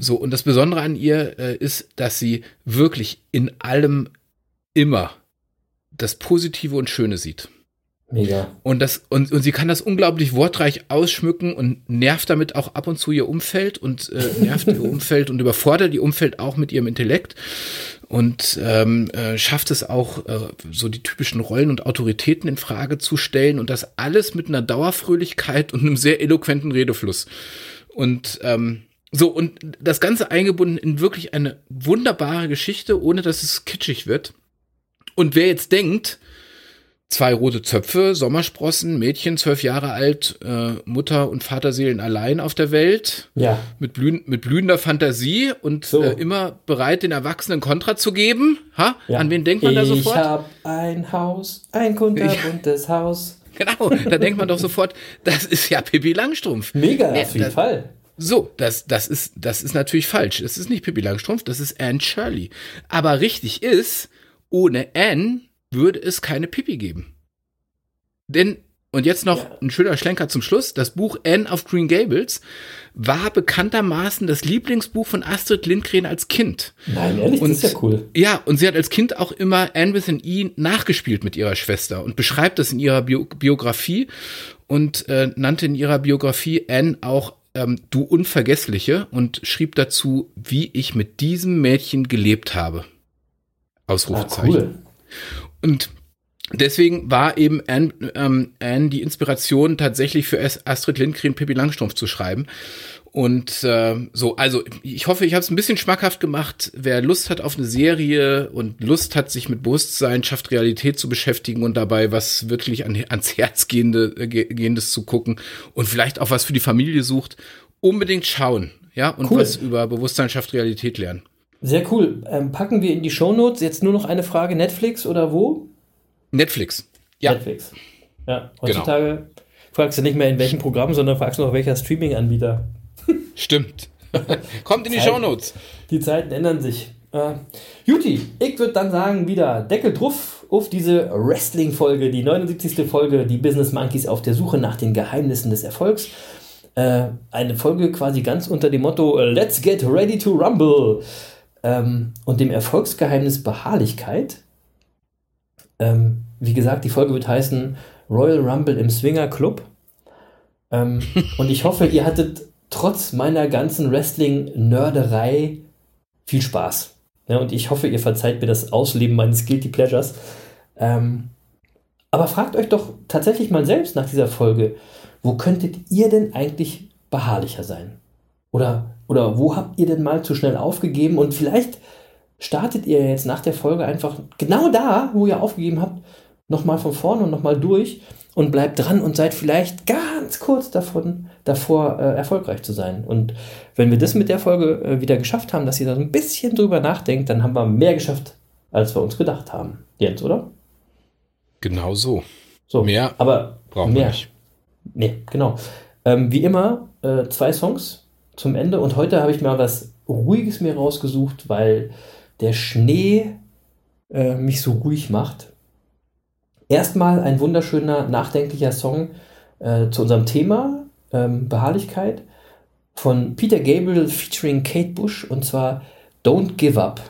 So, und das Besondere an ihr äh, ist, dass sie wirklich in allem immer das Positive und Schöne sieht. Mega. Und, das, und, und sie kann das unglaublich wortreich ausschmücken und nervt damit auch ab und zu ihr Umfeld und äh, nervt ihr Umfeld und überfordert ihr Umfeld auch mit ihrem Intellekt und ähm, äh, schafft es auch, äh, so die typischen Rollen und Autoritäten in Frage zu stellen und das alles mit einer Dauerfröhlichkeit und einem sehr eloquenten Redefluss. Und ähm, so, und das Ganze eingebunden in wirklich eine wunderbare Geschichte, ohne dass es kitschig wird. Und wer jetzt denkt, zwei rote Zöpfe, Sommersprossen, Mädchen, zwölf Jahre alt, äh, Mutter und Vaterseelen allein auf der Welt, Ja. mit, blühen, mit blühender Fantasie und So. äh, immer bereit, den Erwachsenen Kontra zu geben. Ha? ja. An wen denkt man da ich sofort? Ich hab ein Haus, ein kunterbuntes Haus. Genau, da denkt man doch sofort, das ist ja Pippi Langstrumpf. Mega, Ja, auf jeden das- Fall. So, das, das, ist, das ist natürlich falsch. Es ist nicht Pippi Langstrumpf, das ist Anne Shirley. Aber richtig ist, ohne Anne würde es keine Pippi geben. Denn, und jetzt noch Ja. ein schöner Schlenker zum Schluss, das Buch Anne of Green Gables war bekanntermaßen das Lieblingsbuch von Astrid Lindgren als Kind. Nein, ehrlich, Und- das ist ja cool. Ja, und sie hat als Kind auch immer Anne with an E nachgespielt mit ihrer Schwester und beschreibt das in ihrer Bio Biografie und äh, nannte in ihrer Biografie Anne auch ähm, du Unvergessliche und schrieb dazu, wie ich mit diesem Mädchen gelebt habe. Ah, Ausrufezeichen. cool. Und deswegen war eben Anne, ähm, Anne die Inspiration tatsächlich für As- Astrid Lindgren Pippi Langstrumpf zu schreiben. Und äh, so, also ich hoffe, ich habe es ein bisschen schmackhaft gemacht. Wer Lust hat auf eine Serie und Lust hat, sich mit Bewusstsein, schafft Realität zu beschäftigen und dabei was wirklich an, ans Herz gehende, äh, ge- gehendes zu gucken und vielleicht auch was für die Familie sucht, unbedingt schauen. Ja, und Cool. was über Bewusstsein schafft Realität lernen. Sehr cool. Ähm, packen wir in die Shownotes jetzt nur noch eine Frage: Netflix oder wo? Netflix. Ja, Genau. Netflix. Ja, heutzutage fragst du nicht mehr in welchem Programm, sondern fragst nur, welcher Streaming-Anbieter. Stimmt. Kommt in die Zeit. Shownotes. Die Zeiten ändern sich. Äh, Juti, ich würde dann sagen, wieder Deckel drauf auf diese Wrestling-Folge, die 79. Folge, die Business Monkeys auf der Suche nach den Geheimnissen des Erfolgs. Äh, eine Folge quasi ganz unter dem Motto Let's get ready to rumble ähm, und dem Erfolgsgeheimnis Beharrlichkeit. Ähm, wie gesagt, die Folge wird heißen Royal Rumble im Swinger Club. Ähm, und ich hoffe, ihr hattet trotz meiner ganzen Wrestling-Nörderei viel Spaß. Ja, und ich hoffe, ihr verzeiht mir das Ausleben meines Guilty Pleasures. Ähm, aber fragt euch doch tatsächlich mal selbst nach dieser Folge, wo könntet ihr denn eigentlich beharrlicher sein? Oder, oder wo habt ihr denn mal zu schnell aufgegeben? Und vielleicht startet ihr jetzt nach der Folge einfach genau da, wo ihr aufgegeben habt, nochmal von vorne und nochmal durch und bleibt dran und seid vielleicht ganz kurz davon, davor äh, erfolgreich zu sein. Und wenn wir das mit der Folge äh, wieder geschafft haben, dass ihr da so ein bisschen drüber nachdenkt, dann haben wir mehr geschafft, als wir uns gedacht haben. Jens, oder? Genau so. So, Mehr aber brauchen wir mehr. nicht. Nee, genau. Ähm, wie immer, äh, zwei Songs zum Ende. Und heute habe ich mal was Ruhiges mir rausgesucht, weil der Schnee äh, mich so ruhig macht. Erstmal ein wunderschöner, nachdenklicher Song äh, zu unserem Thema ähm, Beharrlichkeit von Peter Gabriel featuring Kate Bush und zwar Don't Give Up.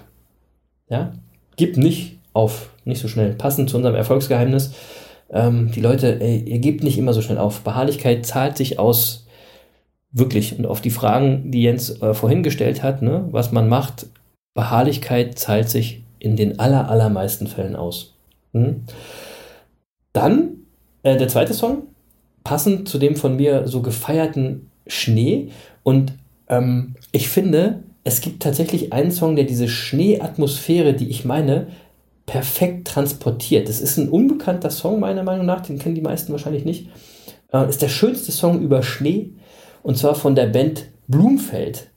Ja, gib nicht auf, nicht so schnell. Passend zu unserem Erfolgsgeheimnis. Ähm, die Leute, ey, ihr gebt nicht immer so schnell auf. Beharrlichkeit zahlt sich aus. Wirklich. Und auf die Fragen, die Jens äh, vorhin gestellt hat, ne, was man macht, Beharrlichkeit zahlt sich in den aller, allermeisten Fällen aus. Hm? Dann äh, der zweite Song, passend zu dem von mir so gefeierten Schnee. Und ähm, ich finde, es gibt tatsächlich einen Song, der diese Schneeatmosphäre, die ich meine, perfekt transportiert. Das ist ein unbekannter Song, meiner Meinung nach, den kennen die meisten wahrscheinlich nicht. Äh, ist der schönste Song über Schnee und zwar von der Band Blumfeld.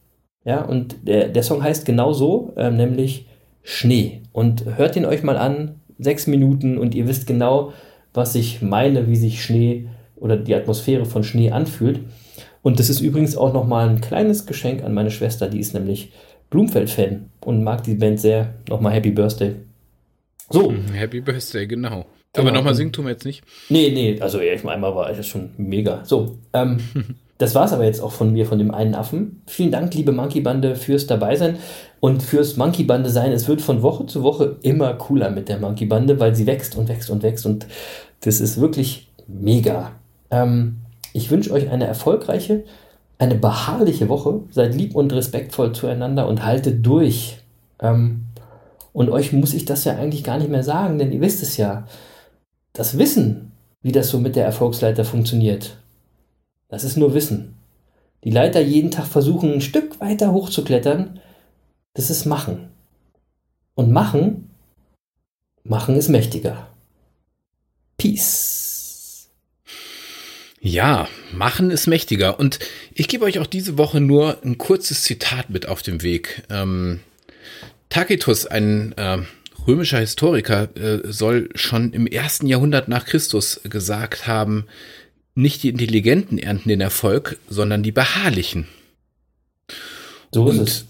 Ja, und der, der Song heißt genau so, äh, nämlich Schnee. Und hört ihn euch mal an, sechs Minuten und ihr wisst genau, was ich meine, wie sich Schnee oder die Atmosphäre von Schnee anfühlt. Und das ist übrigens auch nochmal ein kleines Geschenk an meine Schwester, die ist nämlich Blumfeld-Fan und mag die Band sehr. Nochmal Happy Birthday. So, Mhm, Happy Birthday, genau. Genau. Aber nochmal singen tun wir jetzt nicht. Nee, nee, also ja, ich meine, einmal war das schon mega. So, ähm, das war's aber jetzt auch von mir, von dem einen Affen. Vielen Dank, liebe Monkey Bande, fürs Dabeisein und fürs Monkey Bande sein. Es wird von Woche zu Woche immer cooler mit der Monkey Bande, weil sie wächst und wächst und wächst und das ist wirklich mega. Ähm, ich wünsche euch eine erfolgreiche, eine beharrliche Woche. Seid lieb und respektvoll zueinander und haltet durch. Ähm, und euch muss ich das ja eigentlich gar nicht mehr sagen, denn ihr wisst es ja das Wissen, wie das so mit der Erfolgsleiter funktioniert, das ist nur Wissen. Die Leiter jeden Tag versuchen, ein Stück weiter hochzuklettern, das ist Machen. Und Machen, Machen ist mächtiger. Peace. Ja, machen ist mächtiger. Und ich gebe euch auch diese Woche nur ein kurzes Zitat mit auf den Weg. Ähm, Tacitus, ein äh, römischer Historiker, äh, soll schon im ersten Jahrhundert nach Christus gesagt haben, nicht die Intelligenten ernten den Erfolg, sondern die Beharrlichen. So ist Und es.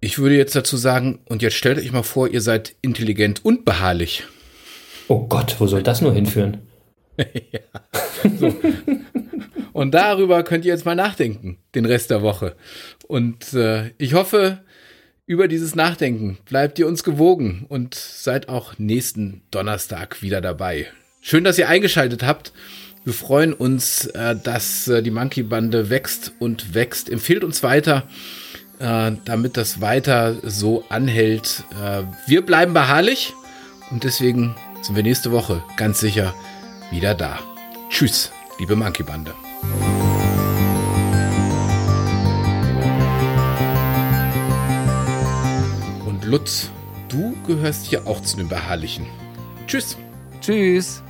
ich würde jetzt dazu sagen, und jetzt stellt euch mal vor, ihr seid intelligent und beharrlich. Oh Gott, wo soll das nur hinführen? Und darüber könnt ihr jetzt mal nachdenken, den Rest der Woche. Und äh, ich hoffe, über dieses Nachdenken bleibt ihr uns gewogen und seid auch nächsten Donnerstag wieder dabei. Schön, dass ihr eingeschaltet habt. Wir freuen uns, äh, dass äh, die Monkey Bande wächst und wächst. Empfehlt uns weiter, äh, damit das weiter so anhält. Äh, wir bleiben beharrlich und deswegen sind wir nächste Woche ganz sicher wieder da. Tschüss, liebe Monkey Bande. Und Lutz, du gehörst hier auch zu den Beharrlichen. Tschüss. Tschüss.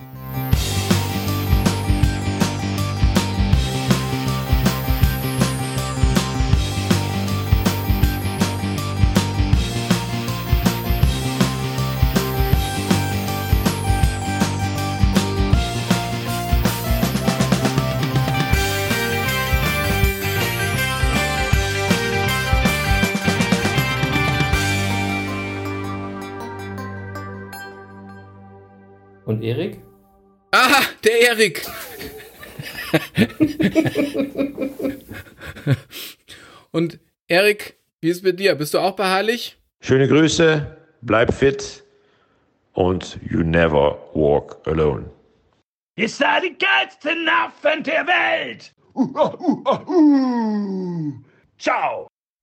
Erik. Und Erik, wie ist es mit dir? Bist du auch beharrlich? Schöne Grüße, bleib fit und you never walk alone. Ihr seid die geilsten Affen der Welt! Ciao!